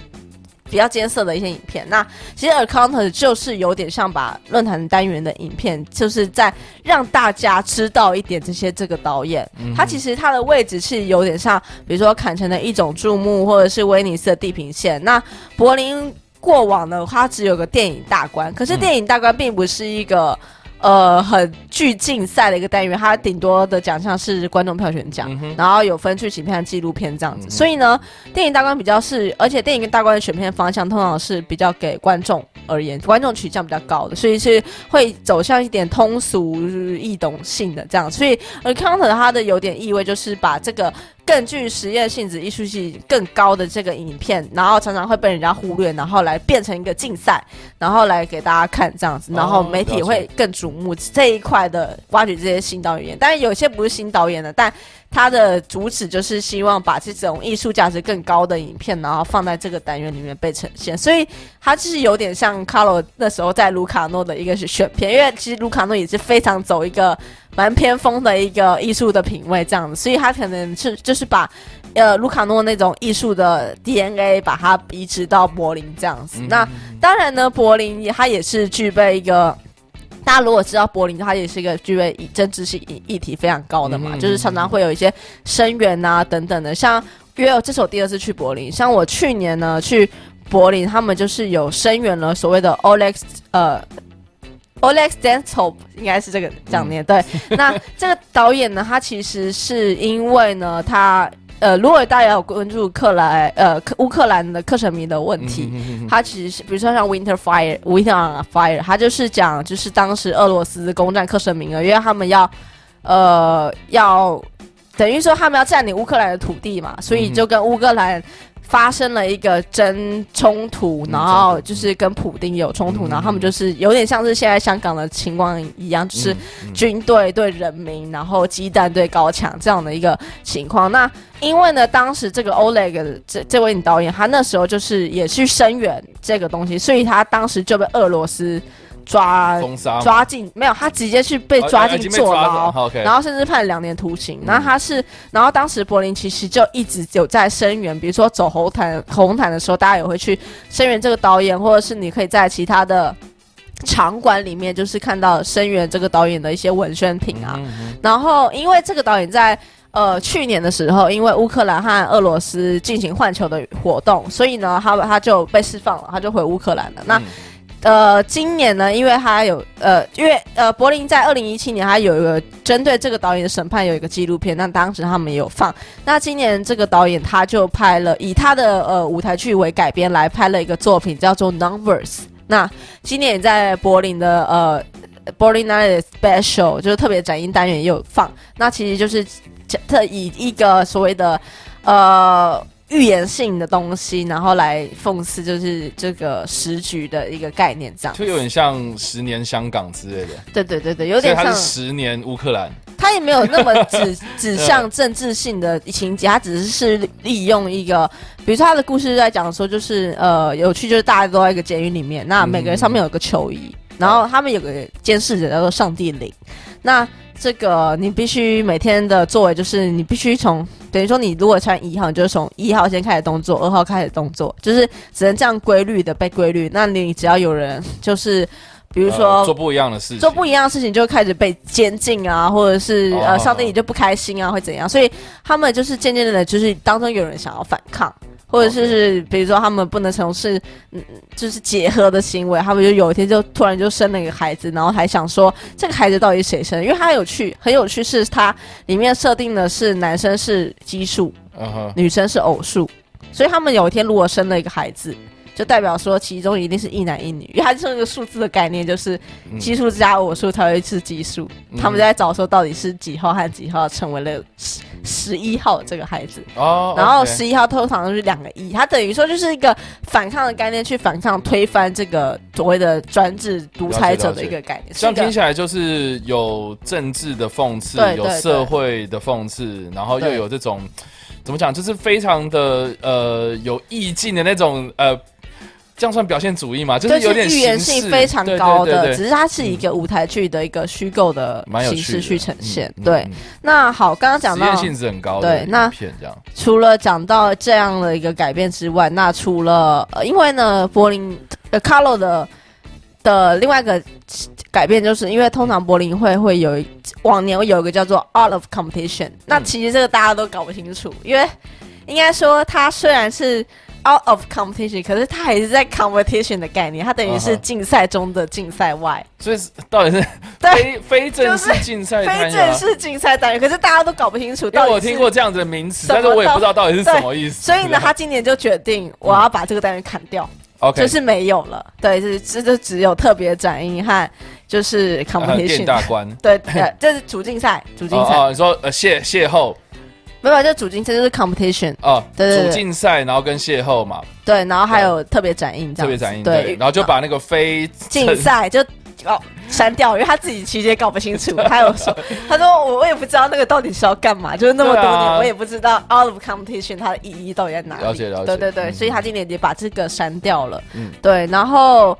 比较艰涩的一些影片。那其实 Account 就是有点像把论坛单元的影片，就是在让大家知道一点这些这个导演，他其实他的位置是有点像，比如说坎城的一种注目，或者是威尼斯的地平线。那柏林过往呢，它只有个电影大观，可是电影大观并不是一个。呃，很具竞赛的一个单元，它顶多的奖项是观众票选奖，然后有分剧情片、纪录片这样子。所以呢，电影大观比较是，而且电影跟大观的选片方向通常是比较给观众而言，观众取向比较高的，所以是会走向一点通俗易懂性的这样。所以，而 counter 它的有点意味就是把这个。更具实验性质、艺术性更高的这个影片，然后常常会被人家忽略，然后来变成一个竞赛，然后来给大家看这样子，然后媒体会更瞩目这一块的挖掘这些新导演。但是有些不是新导演的，但他的主旨就是希望把这种艺术价值更高的影片，然后放在这个单元里面被呈现。所以他就是有点像卡罗那时候在卢卡诺的一个选片，因为其实卢卡诺也是非常走一个。蛮偏锋的一个艺术的品味，这样子，所以他可能是就是把，呃，卢卡诺那种艺术的 DNA 把它移植到柏林这样子。那当然呢，柏林它也是具备一个，大家如果知道柏林，它也是一个具备政治性议题非常高的嘛，就是常常会有一些声援啊等等的。像因为这是我第二次去柏林，像我去年呢去柏林，他们就是有声援了所谓的 Olex 呃。Oleg s t a n t o p 应该是这个讲念对。那这个导演呢，他其实是因为呢，他呃，如果大家有关注克莱呃乌克兰的克什米的问题，他其实是比如说像 Winter Fire Winter on Fire，他就是讲就是当时俄罗斯攻占克什米尔，因为他们要呃要等于说他们要占领乌克兰的土地嘛，所以就跟乌克兰。发生了一个争冲突，然后就是跟普丁有冲突，然后他们就是有点像是现在香港的情况一样，就是军队对人民，然后鸡蛋对高墙这样的一个情况。那因为呢，当时这个 Oleg 这这位女导演，他那时候就是也去声援这个东西，所以他当时就被俄罗斯。抓抓进没有，他直接去被抓进坐牢，然后甚至判两年徒刑。然后他是，然后当时柏林其实就一直有在声援，比如说走红毯红毯的时候，大家也会去声援这个导演，或者是你可以在其他的场馆里面，就是看到声援这个导演的一些文宣品啊。然后因为这个导演在呃去年的时候，因为乌克兰和俄罗斯进行换球的活动，所以呢，他他就被释放了，他就回乌克兰了。那呃，今年呢，因为他有呃，因为呃，柏林在二零一七年，他有一个针对这个导演的审判，有一个纪录片，那当时他们也有放。那今年这个导演他就拍了，以他的呃舞台剧为改编来拍了一个作品，叫做《Numbers》。那今年在柏林的呃，Berlin Night Special 就是特别展映单元也有放。那其实就是特以一个所谓的呃。预言性的东西，然后来讽刺，就是这个时局的一个概念，这样就有点像十年香港之类的。对对对对，有点像十年乌克兰。他也没有那么指 指向政治性的情节，他只是是利用一个，比如说他的故事在讲说，就是呃有趣，就是大家都在一个监狱里面，那每个人上面有个球衣，然后他们有个监视者叫做上帝领，那。这个你必须每天的作为就是你必须从等于说你如果穿一号，你就从一号先开始动作，二号开始动作，就是只能这样规律的被规律。那你只要有人就是比如说做不一样的事情，做不一样的事情就开始被监禁啊，或者是呃上帝你就不开心啊，会怎样？所以他们就是渐渐的，就是当中有人想要反抗。或者是是，比如说他们不能从事，嗯，就是结合的行为，他们就有一天就突然就生了一个孩子，然后还想说这个孩子到底谁生？因为他有趣，很有趣，是它里面设定的是男生是奇数，女生是偶数，所以他们有一天如果生了一个孩子。就代表说，其中一定是一男一女，因为它是一个数字的概念，就是奇数加偶数才会是奇数。他们在找说到底是几号和几号成为了十十一号这个孩子哦，然后十一号通常都是两个一，它等于说就是一个反抗的概念，去反抗推翻这个所谓的专制独裁者的一个概念。这样听起来就是有政治的讽刺，有社会的讽刺，然后又有这种怎么讲，就是非常的呃有意境的那种呃。这样算表现主义吗？就是有点预言性非常高的，只是它是一个舞台剧的一个虚构的形式去呈现。对，那好，刚刚讲到性质很高，对，那。除了讲到这样的一个改变之外，那除了因为呢，柏林呃卡洛的的另外一个改变，就是因为通常柏林会会有往年有一个叫做 Art of Competition，那其实这个大家都搞不清楚，因为应该说它虽然是。Out of competition，可是它还是在 competition 的概念，它等于是竞赛中的竞赛外。所以到底是 非非正式竞赛，非正式竞赛单元，可是大家都搞不清楚。因为我听过这样子的名词，但是我也不知道到底是什么意思。所以呢，他今年就决定我要把这个单元砍掉就是没有了。对，是这就只有特别展映和就是 competition 大关。对 对，这是主竞赛，主竞赛。哦你说呃邂邂逅。没有，就主竞赛就是 competition 哦，对对主竞赛，然后跟邂逅嘛，对，然后还有特别展映，特别展映，对，然后就把那个非竞赛就哦删掉，因为他自己其实也搞不清楚，他有说，他说我我也不知道那个到底是要干嘛，就是那么多年我也不知道 out of competition 它的意义到底在哪里，了解了解，对对对，所以他今年也把这个删掉了，嗯，对，然后。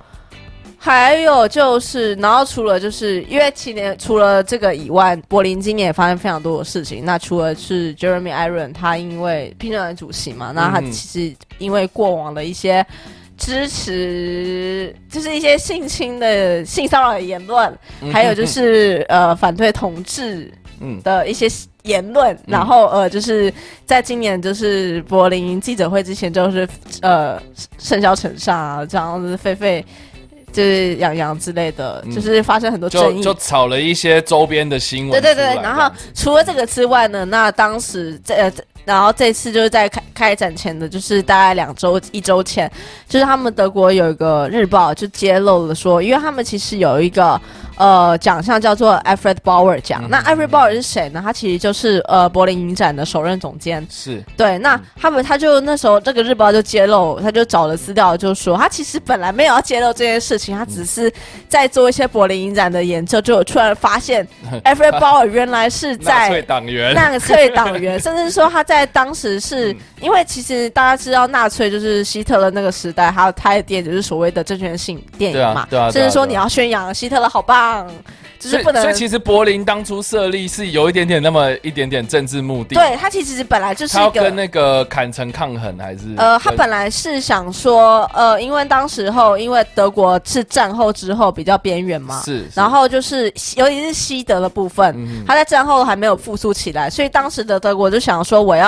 还有就是，然后除了就是因为今年除了这个以外，柏林今年也发生非常多的事情。那除了是 Jeremy Iron 他因为评审团主席嘛，那他其实因为过往的一些支持，就是一些性侵的性骚扰的言论，还有就是呃反对同志的一些言论，然后呃就是在今年就是柏林记者会之前，就是呃盛嚣尘上啊这样子狒狒。就是养羊之类的，就是发生很多争议，就炒了一些周边的新闻。对对对，然后除了这个之外呢，那当时这。然后这次就是在开开展前的，就是大概两周一周前，就是他们德国有一个日报就揭露了说，因为他们其实有一个呃奖项叫做 Alfred Bauer 奖。那 Alfred Bauer 是谁呢？他其实就是呃柏林影展的首任总监。是对。那他们他就那时候这个日报就揭露，他就找了资料，就说他其实本来没有要揭露这件事情，他只是在做一些柏林影展的研究，就突然发现 Alfred Bauer 原来是在纳粹党员，纳粹党员，甚至说他在。在当时是因为其实大家知道纳粹就是希特勒那个时代，还有他的电影就是所谓的政权性电影嘛，对啊，甚至说你要宣扬希特勒好棒。就是不能，所以其实柏林当初设立是有一点点那么一点点政治目的。对他其实本来就是一个跟那个坎城抗衡，还是呃，他本来是想说，呃，因为当时候因为德国是战后之后比较边缘嘛，是，然后就是尤其是西德的部分，他在战后还没有复苏起来，所以当时的德国就想说，我要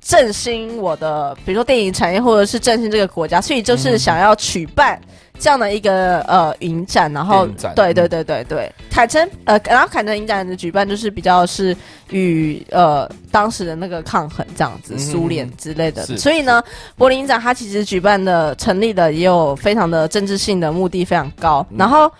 振兴我的，比如说电影产业，或者是振兴这个国家，所以就是想要举办。这样的一个呃影展，然后对对对对对，凯城呃，然后凯城影展的举办就是比较是与呃当时的那个抗衡这样子，苏联之类的，所以呢，柏林影展它其实举办的成立的也有非常的政治性的目的非常高，然后。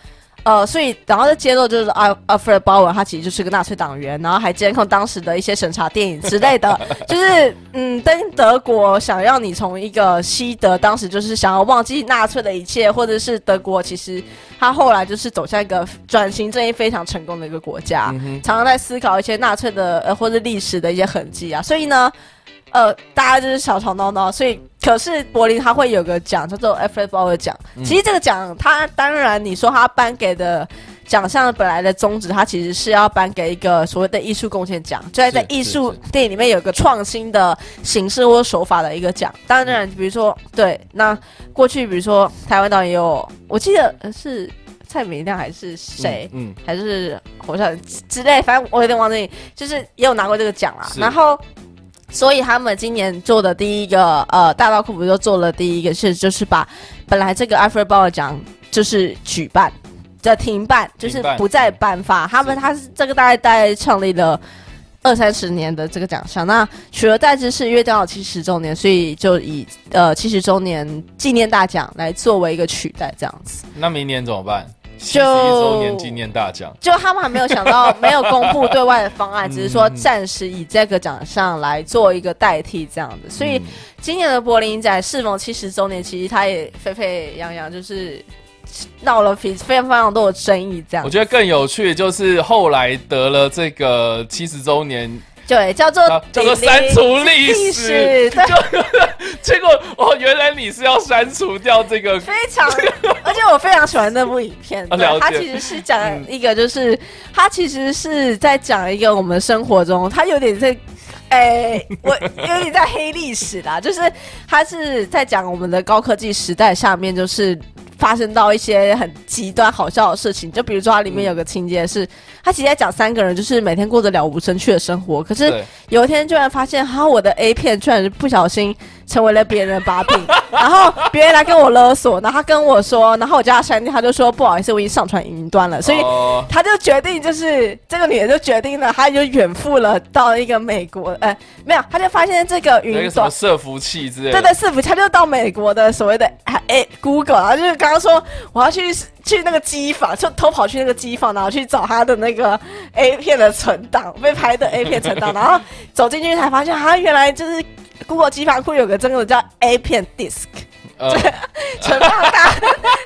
呃，所以然后就揭露就是阿阿弗雷鲍尔他其实就是个纳粹党员，然后还监控当时的一些审查电影之类的，就是嗯，登德国想要你从一个西德当时就是想要忘记纳粹的一切，或者是德国其实他后来就是走向一个转型正义非常成功的一个国家，常常在思考一些纳粹的呃或者历史的一些痕迹啊，所以呢。呃，大家就是小吵闹闹，所以可是柏林他会有个奖叫做 F F O 的奖。其实这个奖，他当然你说他颁给的奖项本来的宗旨，他其实是要颁给一个所谓的艺术贡献奖，就在在艺术电影里面有个创新的形式或手法的一个奖。当然，比如说对，那过去比如说台湾导演有，我记得是蔡明亮还是谁，嗯，还是侯孝之类，反正我有点忘记，就是也有拿过这个奖啊。然后。所以他们今年做的第一个呃大刀阔斧就做了第一个事，就是把本来这个艾弗尔鲍尔奖就是举办的停办，就是不再颁发。他们他是这个大概大概创立了二三十年的这个奖项，那取而代之是因为刚好七十周年，所以就以呃七十周年纪念大奖来作为一个取代这样子。那明年怎么办？就一周年纪念大奖，就他们还没有想到，没有公布对外的方案，只是说暂时以这个奖项来做一个代替这样子。所以今年的柏林展适逢七十周年，其实它也沸沸扬扬，就是闹了非非常非常多的争议。这样，我觉得更有趣的就是后来得了这个七十周年。对，叫做叫做删除历史，就结果哦，原来你是要删除掉这个？非常，而且我非常喜欢那部影片。对，它其实是讲一个，就是它其实是在讲一个我们生活中，它有点在，哎，我 有点在黑历史啦，就是它是在讲我们的高科技时代下面，就是发生到一些很极端好笑的事情。就比如说，它里面有个情节是。他其实在讲三个人，就是每天过着了无生趣的生活。可是有一天，居然发现，哈，我的 A 片居然是不小心成为了别人的把柄，然后别人来跟我勒索，然后他跟我说，然后我叫他删掉，他就说不好意思，我已经上传云端了。所以他就决定，就是这个女人就决定了，她就远赴了到一个美国，呃，没有，他就发现这个云端伺服器之类，对对，伺服器，他就到美国的所谓的哎 Google，然后就是刚刚说我要去。去那个机房，就偷跑去那个机房，然后去找他的那个 A 片的存档，被拍的 A 片存档，然后走进去才发现，啊，原来就是 Google 机房库有个真的叫 A 片 Disk，存放大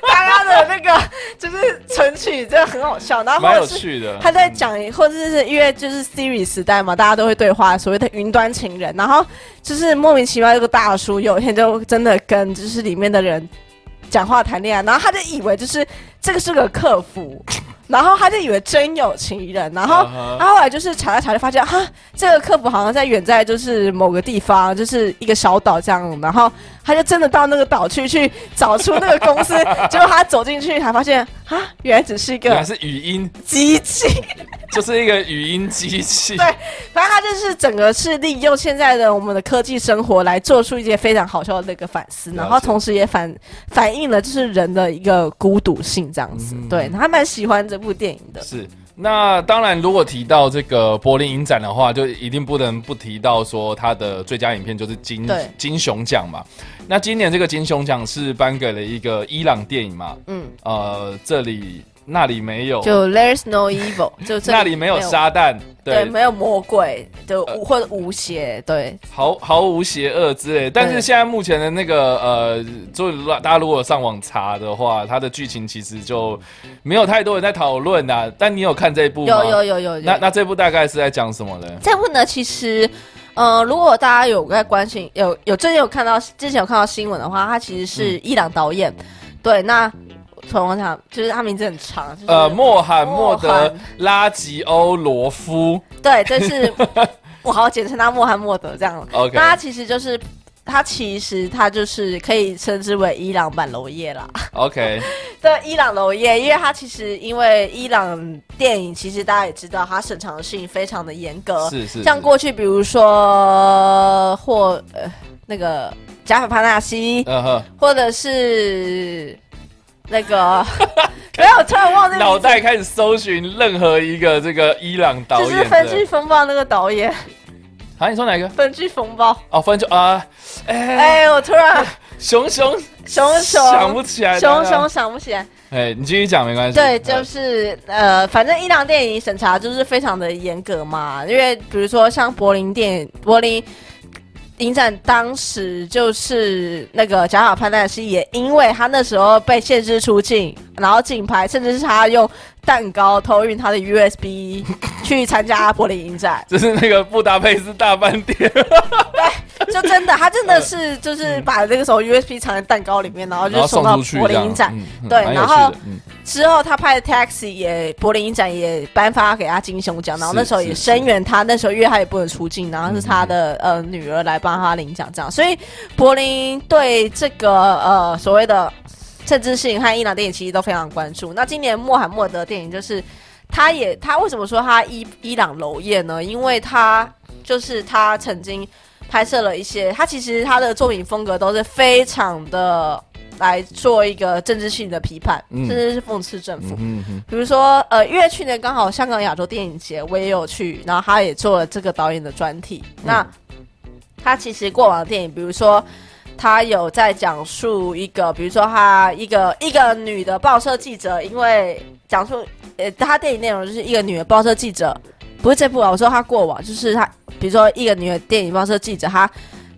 大家的那个就是存取，真的很好笑。然后蛮有趣的，他在讲，或者是因为就是 Siri 时代嘛，大家都会对话，所谓的云端情人，然后就是莫名其妙有个大叔有一天就真的跟就是里面的人。讲话谈恋爱，然后他就以为就是这个是个客服，然后他就以为真有情人，然后他后来就是查来查去发现，哈，这个客服好像在远在就是某个地方，就是一个小岛这样，然后他就真的到那个岛去去找出那个公司，结果他走进去才发现，啊，原来只是一个，原来是语音机器。就是一个语音机器，对，反正他就是整个是利用现在的我们的科技生活来做出一些非常好笑的那个反思，然后同时也反反映了就是人的一个孤独性这样子。对，他蛮喜欢这部电影的。是，那当然，如果提到这个柏林影展的话，就一定不能不提到说它的最佳影片就是金金熊奖嘛。那今年这个金熊奖是颁给了一个伊朗电影嘛？嗯，呃，这里。那里没有，就 There's no evil，就那里没有撒旦，对，没有魔鬼，就或者无邪，对，毫毫无邪恶之类。但是现在目前的那个呃，就大家如果上网查的话，它的剧情其实就没有太多人在讨论呐。但你有看这一部吗？有有有有。那那这部大概是在讲什么呢？这部呢，其实呃，如果大家有在关心，有有最近有看到之前有看到新闻的话，它其实是伊朗导演，对，那。从我想，就是他名字很长，就是呃，莫罕默德拉吉欧罗夫。对，这是 我好简称他莫罕默德这样。OK，那他其实就是他其实他就是可以称之为伊朗版娄烨啦。OK，对，伊朗娄烨，因为他其实因为伊朗电影，其实大家也知道，他审查性非常的严格。是是。像过去比如说或呃那个贾法帕纳西，或者是。那个 没有，突然忘记脑袋开始搜寻任何一个这个伊朗导演，就是《分居风暴》那个导演。好，你说哪个？《分居风暴》哦，分居啊，哎，我突然 熊熊熊熊想不起来，熊熊想不起来。哎，你继续讲没关系。对，就是呃，反正伊朗电影审查就是非常的严格嘛，因为比如说像柏林电影，柏林。影展当时就是那个贾小潘纳西，也因为他那时候被限制出境，然后竞拍，甚至是他用蛋糕偷运他的 USB 去参加柏林影展，就是那个布达佩斯大饭店。对，就真的，他真的是 就是把那个时候 USB 藏在蛋糕里面，然后就送到柏林影展。对，然后。之后，他拍的《Taxi》也柏林影展也颁发给他金熊奖，然后那时候也声援他。那时候因为他也不能出镜，然后是他的呃女儿来帮他领奖，这样。所以柏林对这个呃所谓的政治性和伊朗电影其实都非常关注。那今年穆罕默德电影就是他也他为什么说他伊伊朗娄烨呢？因为他就是他曾经拍摄了一些，他其实他的作品风格都是非常的。来做一个政治性的批判，甚至是讽刺政府。比如说，呃，因为去年刚好香港亚洲电影节，我也有去，然后他也做了这个导演的专题。那他其实过往的电影，比如说他有在讲述一个，比如说他一个一个女的报社记者，因为讲述呃，他电影内容就是一个女的报社记者，不是这部啊，我说他过往就是他，比如说一个女的电影报社记者，他。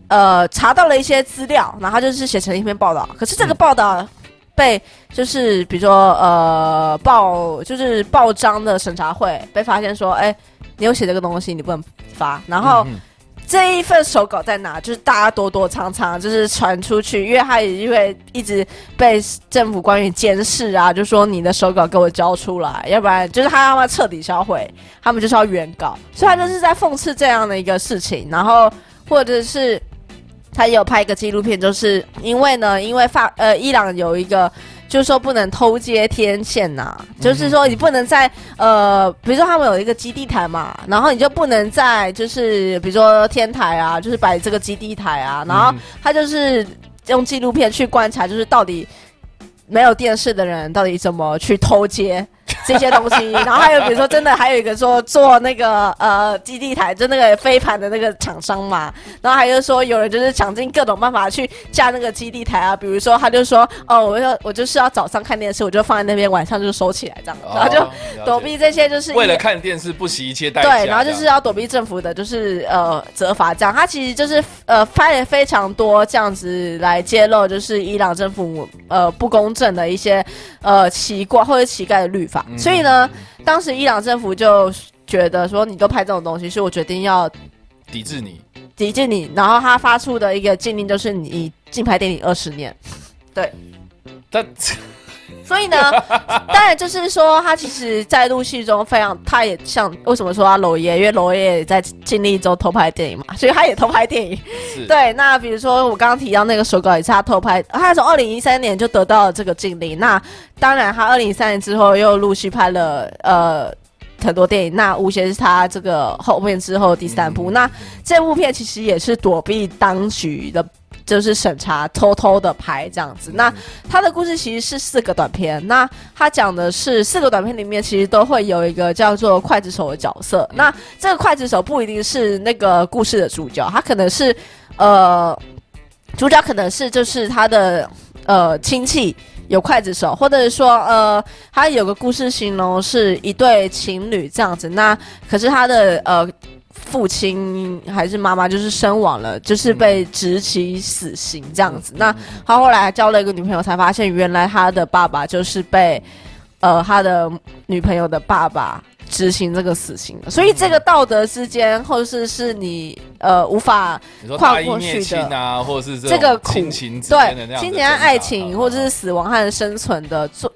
呃，查到了一些资料，然后就是写成一篇报道。可是这个报道被就是比如说呃报就是报章的审查会被发现说，哎，你有写这个东西，你不能发。然后这一份手稿在哪？就是大家躲躲藏藏，就是传出去，因为他也因为一直被政府官员监视啊，就说你的手稿给我交出来，要不然就是他让他彻底销毁，他们就是要原稿，所以他就是在讽刺这样的一个事情，然后或者是他有拍一个纪录片，就是因为呢，因为法呃伊朗有一个。就是说不能偷接天线呐，就是说你不能在呃，比如说他们有一个基地台嘛，然后你就不能在就是比如说天台啊，就是摆这个基地台啊，然后他就是用纪录片去观察，就是到底没有电视的人到底怎么去偷接。这些东西，然后还有比如说，真的还有一个说做那个呃基地台，就那个飞盘的那个厂商嘛，然后还有说有人就是想尽各种办法去架那个基地台啊，比如说他就说哦，我要我就是要早上看电视，我就放在那边，晚上就收起来这样，然后就躲避这些就是为了看电视不惜一切代价，对，然后就是要躲避政府的就是呃责罚这样，他其实就是呃拍了非常多这样子来揭露就是伊朗政府呃不公正的一些呃奇怪或者乞丐的律法。所以呢，当时伊朗政府就觉得说，你都拍这种东西，所以我决定要抵制你，抵制你。然后他发出的一个禁令就是你禁拍电影二十年。对，但。所以呢，当然就是说，他其实，在录戏中非常，他也像为什么说他娄烨，因为娄烨也在经历中偷拍电影嘛，所以他也偷拍电影。对，那比如说我刚刚提到那个手稿也是他偷拍，他从二零一三年就得到了这个禁令。那当然，他二零一三年之后又陆续拍了呃很多电影。那无邪是他这个后面之后第三部。那这部片其实也是躲避当局的。就是审查偷偷的拍这样子，那他的故事其实是四个短片，那他讲的是四个短片里面其实都会有一个叫做刽子手的角色，那这个刽子手不一定是那个故事的主角，他可能是呃主角可能是就是他的呃亲戚有刽子手，或者是说呃他有个故事形容是一对情侣这样子，那可是他的呃。父亲还是妈妈，就是身亡了，就是被执行死刑这样子。那他后来交了一个女朋友，才发现原来他的爸爸就是被，呃，他的女朋友的爸爸。执行这个死刑的，所以这个道德之间，或者是是你呃无法跨过去的啊，或者是这个亲情对亲情和爱情，或者是死亡和生存的罪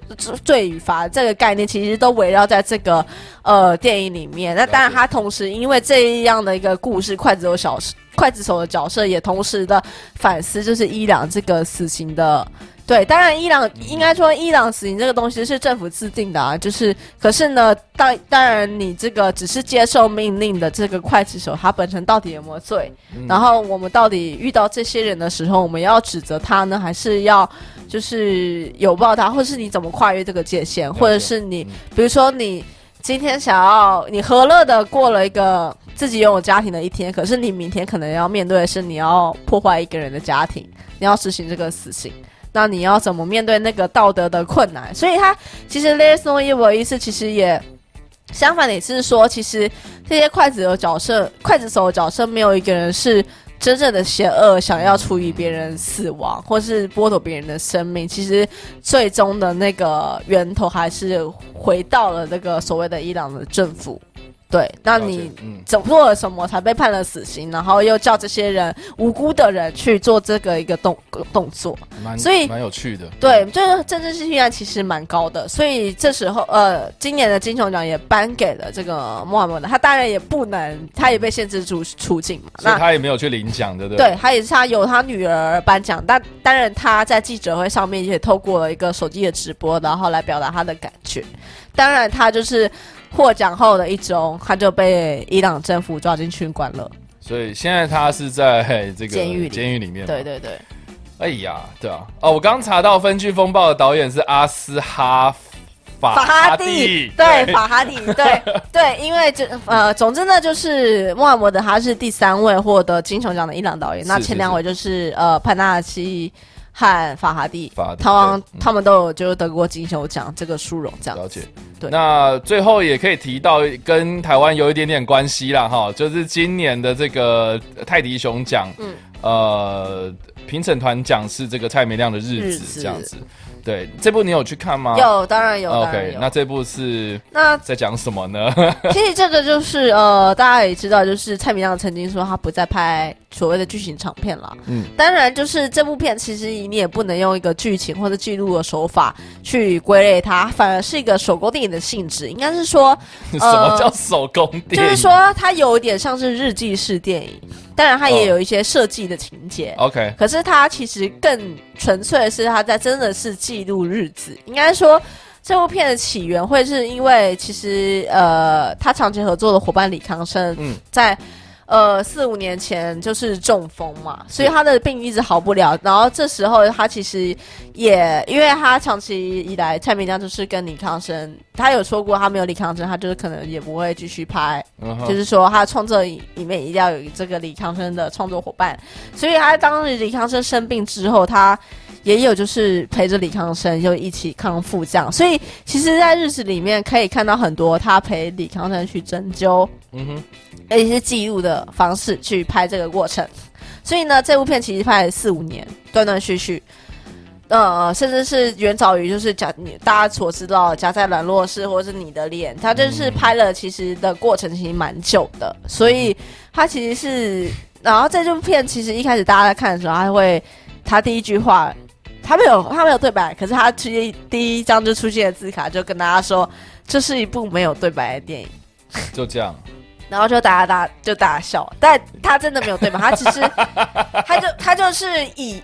罪与罚这个概念，其实都围绕在这个呃电影里面。那当然，他同时因为这样的一个故事，筷子手小筷子手的角色也同时的反思，就是伊朗这个死刑的。对，当然，伊朗应该说，伊朗死刑这个东西是政府制定的啊，就是，可是呢，当当然，你这个只是接受命令的这个刽子手，他本身到底有没有罪？然后我们到底遇到这些人的时候，我们要指责他呢，还是要就是有报他，或是你怎么跨越这个界限？或者是你，比如说你今天想要你和乐的过了一个自己拥有家庭的一天，可是你明天可能要面对的是你要破坏一个人的家庭，你要实行这个死刑。那你要怎么面对那个道德的困难？所以他其实 less no evil 意思其实也相反，也是说，其实这些筷子的角色、筷子手的角色，没有一个人是真正的邪恶，想要处理别人死亡，或是剥夺别人的生命。其实最终的那个源头还是回到了那个所谓的伊朗的政府。对，那你走做了什么才被判了死刑？然后又叫这些人无辜的人去做这个一个动动作，所以蛮有趣的。对，就是政治性其实蛮高的。所以这时候，呃，今年的金球奖也颁给了这个穆罕默德，他当然也不能，他也被限制住出境嘛。那他也没有去领奖，对不对？对，他也是他由他女儿颁奖，但当然他在记者会上面也透过了一个手机的直播，然后来表达他的感觉。当然，他就是。获奖后的一周，他就被伊朗政府抓进去关了。所以现在他是在这个监狱监狱里面。对对对。哎呀，对啊，哦，我刚查到《分居风暴》的导演是阿斯哈法哈蒂，对法哈蒂，对 对，因为这呃，总之呢，就是穆罕默德他是第三位获得金球奖的伊朗导演，那前两位就是呃潘纳西。和法哈蒂，他们他们都有就是得过金球奖这个殊荣，这样了解。对，那最后也可以提到跟台湾有一点点关系啦，哈，就是今年的这个泰迪熊奖，嗯，呃评审团奖是这个蔡明亮的日子。这样子。对，这部你有去看吗？有，当然有。OK，那这部是那在讲什么呢？其实这个就是呃，大家也知道，就是蔡明亮曾经说他不再拍所谓的剧情长片了。嗯，当然就是这部片其实你也不能用一个剧情或者记录的手法去归类它，反而是一个手工电影的性质。应该是说，什么叫手工电影？就是说它有一点像是日记式电影。当然，它也有一些设计的情节。OK，可是它其实更纯粹的是，它在真的是记录日子。应该说，这部片的起源会是因为，其实呃，他长期合作的伙伴李康生，嗯，在。呃，四五年前就是中风嘛，所以他的病一直好不了。然后这时候他其实也，因为他长期以来蔡明亮就是跟李康生，他有说过他没有李康生，他就是可能也不会继续拍。就是说他创作里面一定要有这个李康生的创作伙伴。所以他当时李康生生病之后，他也有就是陪着李康生就一起康复这样。所以其实，在日子里面可以看到很多他陪李康生去针灸。嗯哼。而且是记录的方式去拍这个过程，所以呢，这部片其实拍了四五年，断断续续，呃，甚至是远早于就是夹你大家所知道夹在软弱室或者是你的脸，他就是拍了其实的过程其实蛮久的，所以他其实是，然后在这部片其实一开始大家在看的时候，他会他第一句话他没有他没有对白，可是他直接第一张就出现的字卡就跟大家说，这是一部没有对白的电影，就这样。然后就大家大就大家笑，但他真的没有对白？他只是，他就他就是以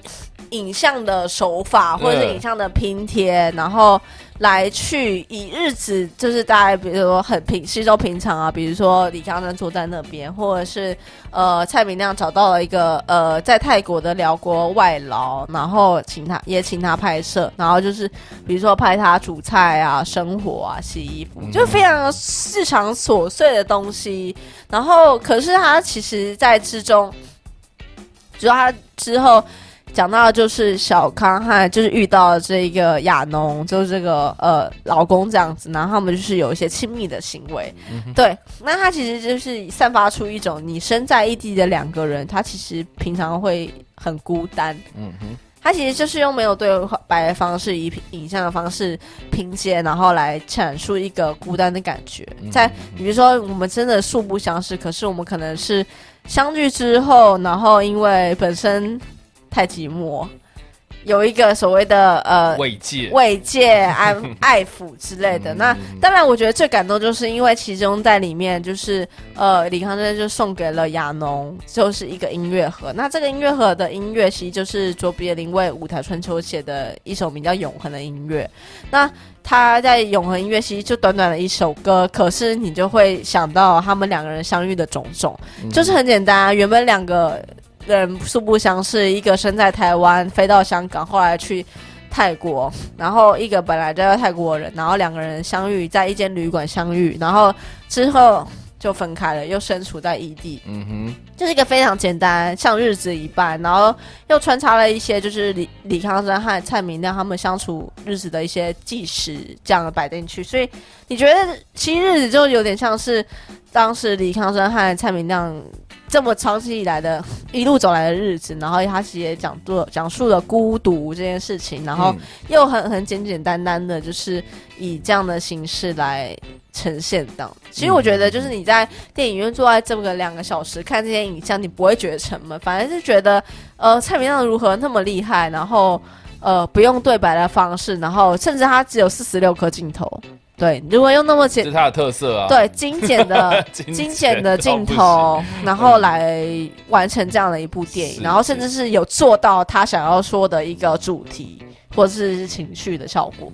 影像的手法或者是影像的拼贴，然后。来去以日子，就是大家比如说很平稀松平常啊，比如说李康生坐在那边，或者是呃蔡明亮找到了一个呃在泰国的辽国外劳，然后请他也请他拍摄，然后就是比如说拍他煮菜啊、生活啊、洗衣服，就非常日常琐碎的东西。然后可是他其实在之中，主要他之后。讲到就是小康和就是遇到这个亚农，就是这个呃老公这样子，然后他们就是有一些亲密的行为，对，那他其实就是散发出一种你身在异地的两个人，他其实平常会很孤单，嗯哼，他其实就是用没有对白的方式，以影像的方式拼接，然后来阐述一个孤单的感觉，在比如说我们真的素不相识，可是我们可能是相聚之后，然后因为本身。太寂寞，有一个所谓的呃慰藉、慰藉、安爱抚之类的。那当然，我觉得最感动就是因为其中在里面就是呃李康生就送给了亚农，就是一个音乐盒。那这个音乐盒的音乐其实就是卓别林为舞台春秋写的一首名叫《永恒》的音乐。那他在《永恒》音乐其实就短短的一首歌，可是你就会想到他们两个人相遇的种种，就是很简单，啊原本两个。人素不相识，一个身在台湾，飞到香港，后来去泰国，然后一个本来就在泰国人，然后两个人相遇在一间旅馆相遇，然后之后就分开了，又身处在异地。嗯哼，就是一个非常简单，像日子一般，然后又穿插了一些就是李李康生和蔡明亮他们相处日子的一些纪实这样的摆进去，所以你觉得新日子就有点像是当时李康生和蔡明亮。这么长期以来的一路走来的日子，然后他其实也讲做讲述了孤独这件事情，然后又很很简简单单的，就是以这样的形式来呈现的。其实我觉得，就是你在电影院坐在这么个两个小时看这些影像，你不会觉得沉闷，反而是觉得呃蔡明亮如何那么厉害，然后呃不用对白的方式，然后甚至他只有四十六颗镜头。对，如果用那么简，是它的特色啊。对，精简的 精简的镜头，然后来完成这样的一部电影，然后甚至是有做到他想要说的一个主题或者是情绪的效果。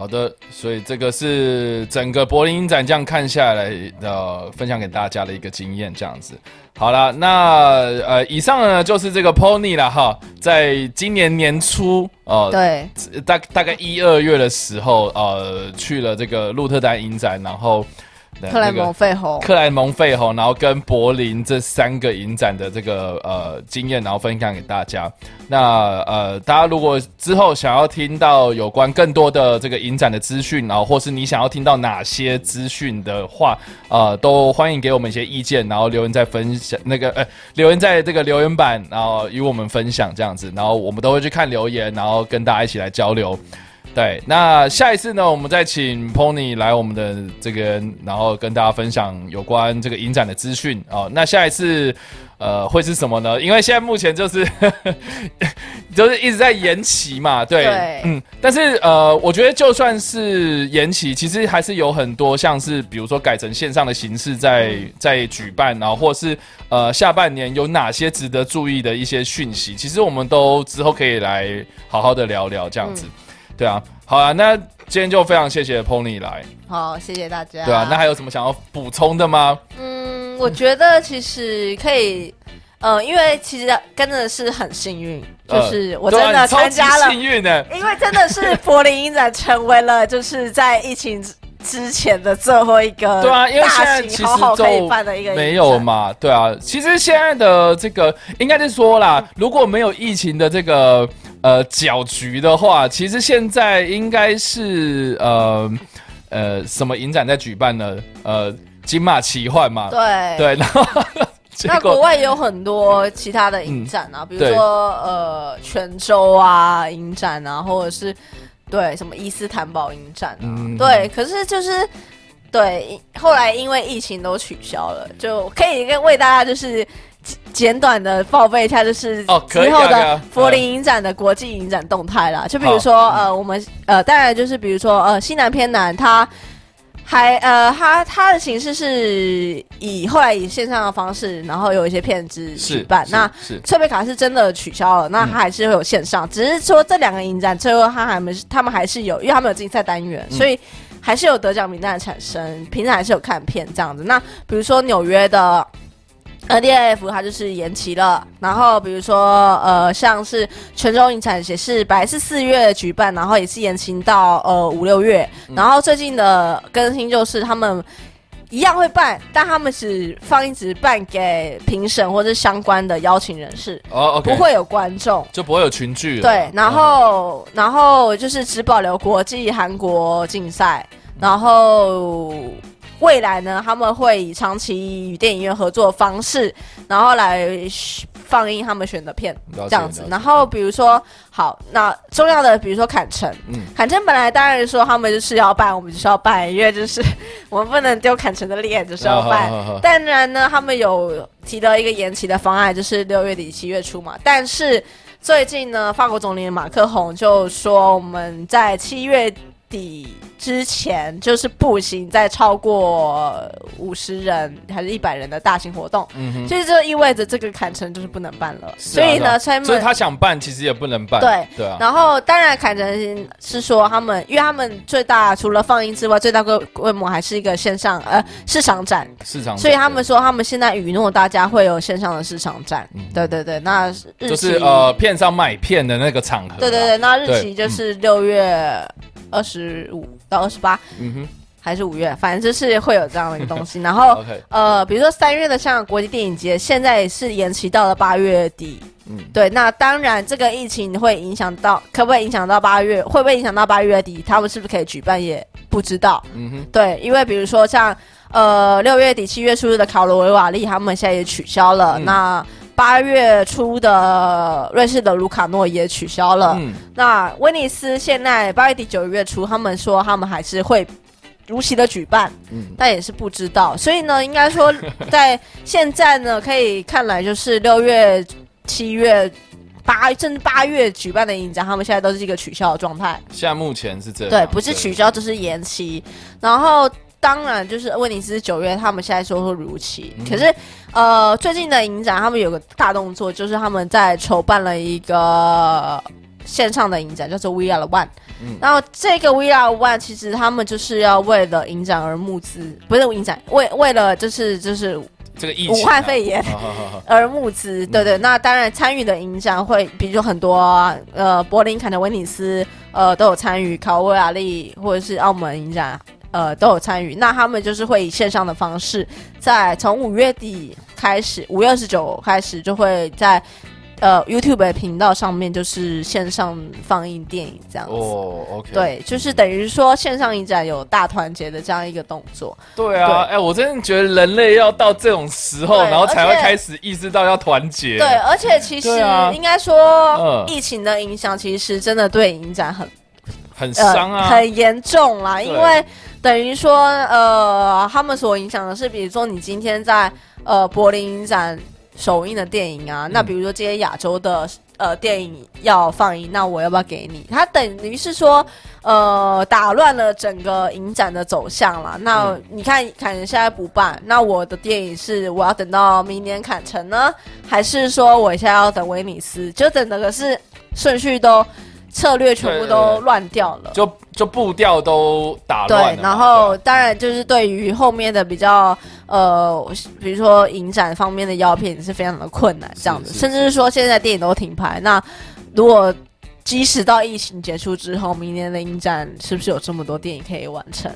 好的，所以这个是整个柏林影展这样看下来的分享给大家的一个经验，这样子。好了，那呃，以上呢就是这个 Pony 了哈，在今年年初呃，对，大大概一二月的时候呃，去了这个鹿特丹影展，然后克莱蒙费侯，克莱蒙费侯，然后跟柏林这三个影展的这个呃经验，然后分享给大家。那呃，大家如果之后想要听到有关更多的这个影展的资讯，然后或是你想要听到哪些资讯的话，呃，都欢迎给我们一些意见，然后留言在分享那个呃留言在这个留言板，然后与我们分享这样子，然后我们都会去看留言，然后跟大家一起来交流。对，那下一次呢，我们再请 Pony 来我们的这个，然后跟大家分享有关这个影展的资讯哦。那下一次，呃，会是什么呢？因为现在目前就是 就是一直在延期嘛，对，嗯，但是呃，我觉得就算是延期，其实还是有很多像是比如说改成线上的形式在在举办，然后或是呃下半年有哪些值得注意的一些讯息，其实我们都之后可以来好好的聊聊这样子。对啊，好啊，那今天就非常谢谢 Pony 来，好，谢谢大家。对啊，那还有什么想要补充的吗？嗯，我觉得其实可以，呃，因为其实真的是很幸运，就是我真的参加了，幸运呢，因为真的是柏林影展成为了就是在疫情之前的最后一个，对啊，因为现在其实就没有嘛，对啊，其实现在的这个应该是说啦，如果没有疫情的这个。呃，搅局的话，其实现在应该是呃呃什么影展在举办呢？呃，金马奇幻嘛，对对，然后那国外也有很多其他的影展啊，比如说呃泉州啊影展啊，或者是对什么伊斯坦堡影展啊，对，可是就是对后来因为疫情都取消了，就可以跟为大家就是。简短的报备一下，就是之后的柏林影展的国际影展动态啦。就比如说，呃，我们呃，当然就是比如说，呃，西南偏南，它还呃，它它的形式是以后来以线上的方式，然后有一些片子举办。那翠贝卡是真的取消了，那它还是会有线上，只是说这两个影展最后它还没，他们还是有，因为他们有竞赛单元，所以还是有得奖名单的产生，平常还是有看片这样子。那比如说纽约的。N D F 它就是延期了，然后比如说呃，像是泉州影展也是本来是四月举办，然后也是延期到呃五六月，然后最近的更新就是他们一样会办，但他们只放映只办给评审或者相关的邀请人士哦，不会有观众，就不会有群聚。对，然后然后就是只保留国际韩国竞赛，然后。未来呢，他们会以长期与电影院合作的方式，然后来放映他们选的片，这样子。然后比如说，好，那重要的，比如说坎城，坎城本来当然说他们就是要办，我们就是要办，因为就是我们不能丢坎城的脸，就是要办。当然呢，他们有提到一个延期的方案，就是六月底七月初嘛。但是最近呢，法国总理马克宏就说，我们在七月。底之前就是步行在超过五十人还是一百人的大型活动，嗯哼，所以这意味着这个坎城就是不能办了。所以呢，所以他想办其实也不能办。对对啊。然后当然坎城是说他们，因为他们最大除了放映之外，最大规规模还是一个线上呃市场展。市场。所以他们说他们现在允诺大家会有线上的市场展。对对对，那就是呃片上买片的那个场合。对对对，那日期就是六月。二十五到二十八，嗯哼，还是五月，反正就是会有这样的一个东西。然后，呃，比如说三月的像国际电影节，现在是延期到了八月底。嗯，对。那当然，这个疫情会影响到，可不可以影响到八月？会不会影响到八月底？他们是不是可以举办？也不知道。嗯哼，对，因为比如说像呃六月底七月初的考罗维瓦利，他们现在也取消了。那八月初的瑞士的卢卡诺也取消了。那威尼斯现在八月底九月初，他们说他们还是会如期的举办，但也是不知道。所以呢，应该说在现在呢，可以看来就是六月、七月、八甚至八月举办的影展，他们现在都是一个取消的状态。现在目前是这样，对，不是取消就是延期。然后。当然，就是威尼斯九月，他们现在说说如期。可是，呃，最近的影展，他们有个大动作，就是他们在筹办了一个线上的影展，叫做 We Are One。然后这个 We Are One 其实他们就是要为了影展而募资，不是影展，为为了就是就是这个武汉肺炎 而募资。对对，那当然参与的影展会，比如说很多呃柏林、坎的、威尼斯，呃都有参与，考维亚利或者是澳门影展。呃都有参与。那他们就是会以线上的方式，在从五月底开始，五月二十九开始就会在。呃，YouTube 的频道上面就是线上放映电影这样子。哦，OK。对，就是等于说线上影展有大团结的这样一个动作。对啊，哎，我真的觉得人类要到这种时候，然后才会开始意识到要团结。对，而且其实应该说，疫情的影响其实真的对影展很很伤啊，很严重啦。因为等于说，呃，他们所影响的是，比如说你今天在呃柏林影展。首映的电影啊，那比如说这些亚洲的呃电影要放映，那我要不要给你？它等于是说，呃，打乱了整个影展的走向了。那你看，可能现在不办，那我的电影是我要等到明年砍成呢，还是说我现在要等威尼斯？就等那个是顺序都。策略全部都乱掉了，就就步调都打乱。对，然后当然就是对于后面的比较呃，比如说影展方面的药片也是非常的困难，这样子，甚至是说现在电影都停拍。那如果即使到疫情结束之后，明年的影展是不是有这么多电影可以完成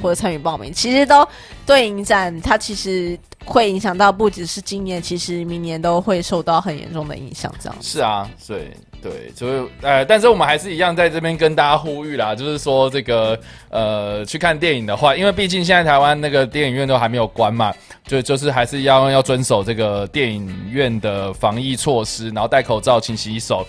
或者参与报名？其实都对影展，它其实会影响到不只是今年，其实明年都会受到很严重的影响。这样是啊，对。对，所以呃，但是我们还是一样在这边跟大家呼吁啦，就是说这个呃，去看电影的话，因为毕竟现在台湾那个电影院都还没有关嘛，就就是还是要要遵守这个电影院的防疫措施，然后戴口罩、勤洗手，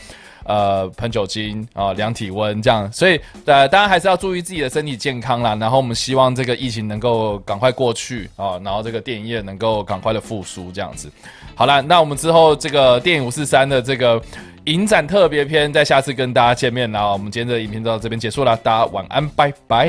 呃，喷酒精啊，量体温这样，所以呃，当然还是要注意自己的身体健康啦。然后我们希望这个疫情能够赶快过去啊，然后这个电影业能够赶快的复苏这样子。好了，那我们之后这个电影五四三的这个。影展特别篇，在下次跟大家见面啦。我们今天的影片就到这边结束了，大家晚安，拜拜。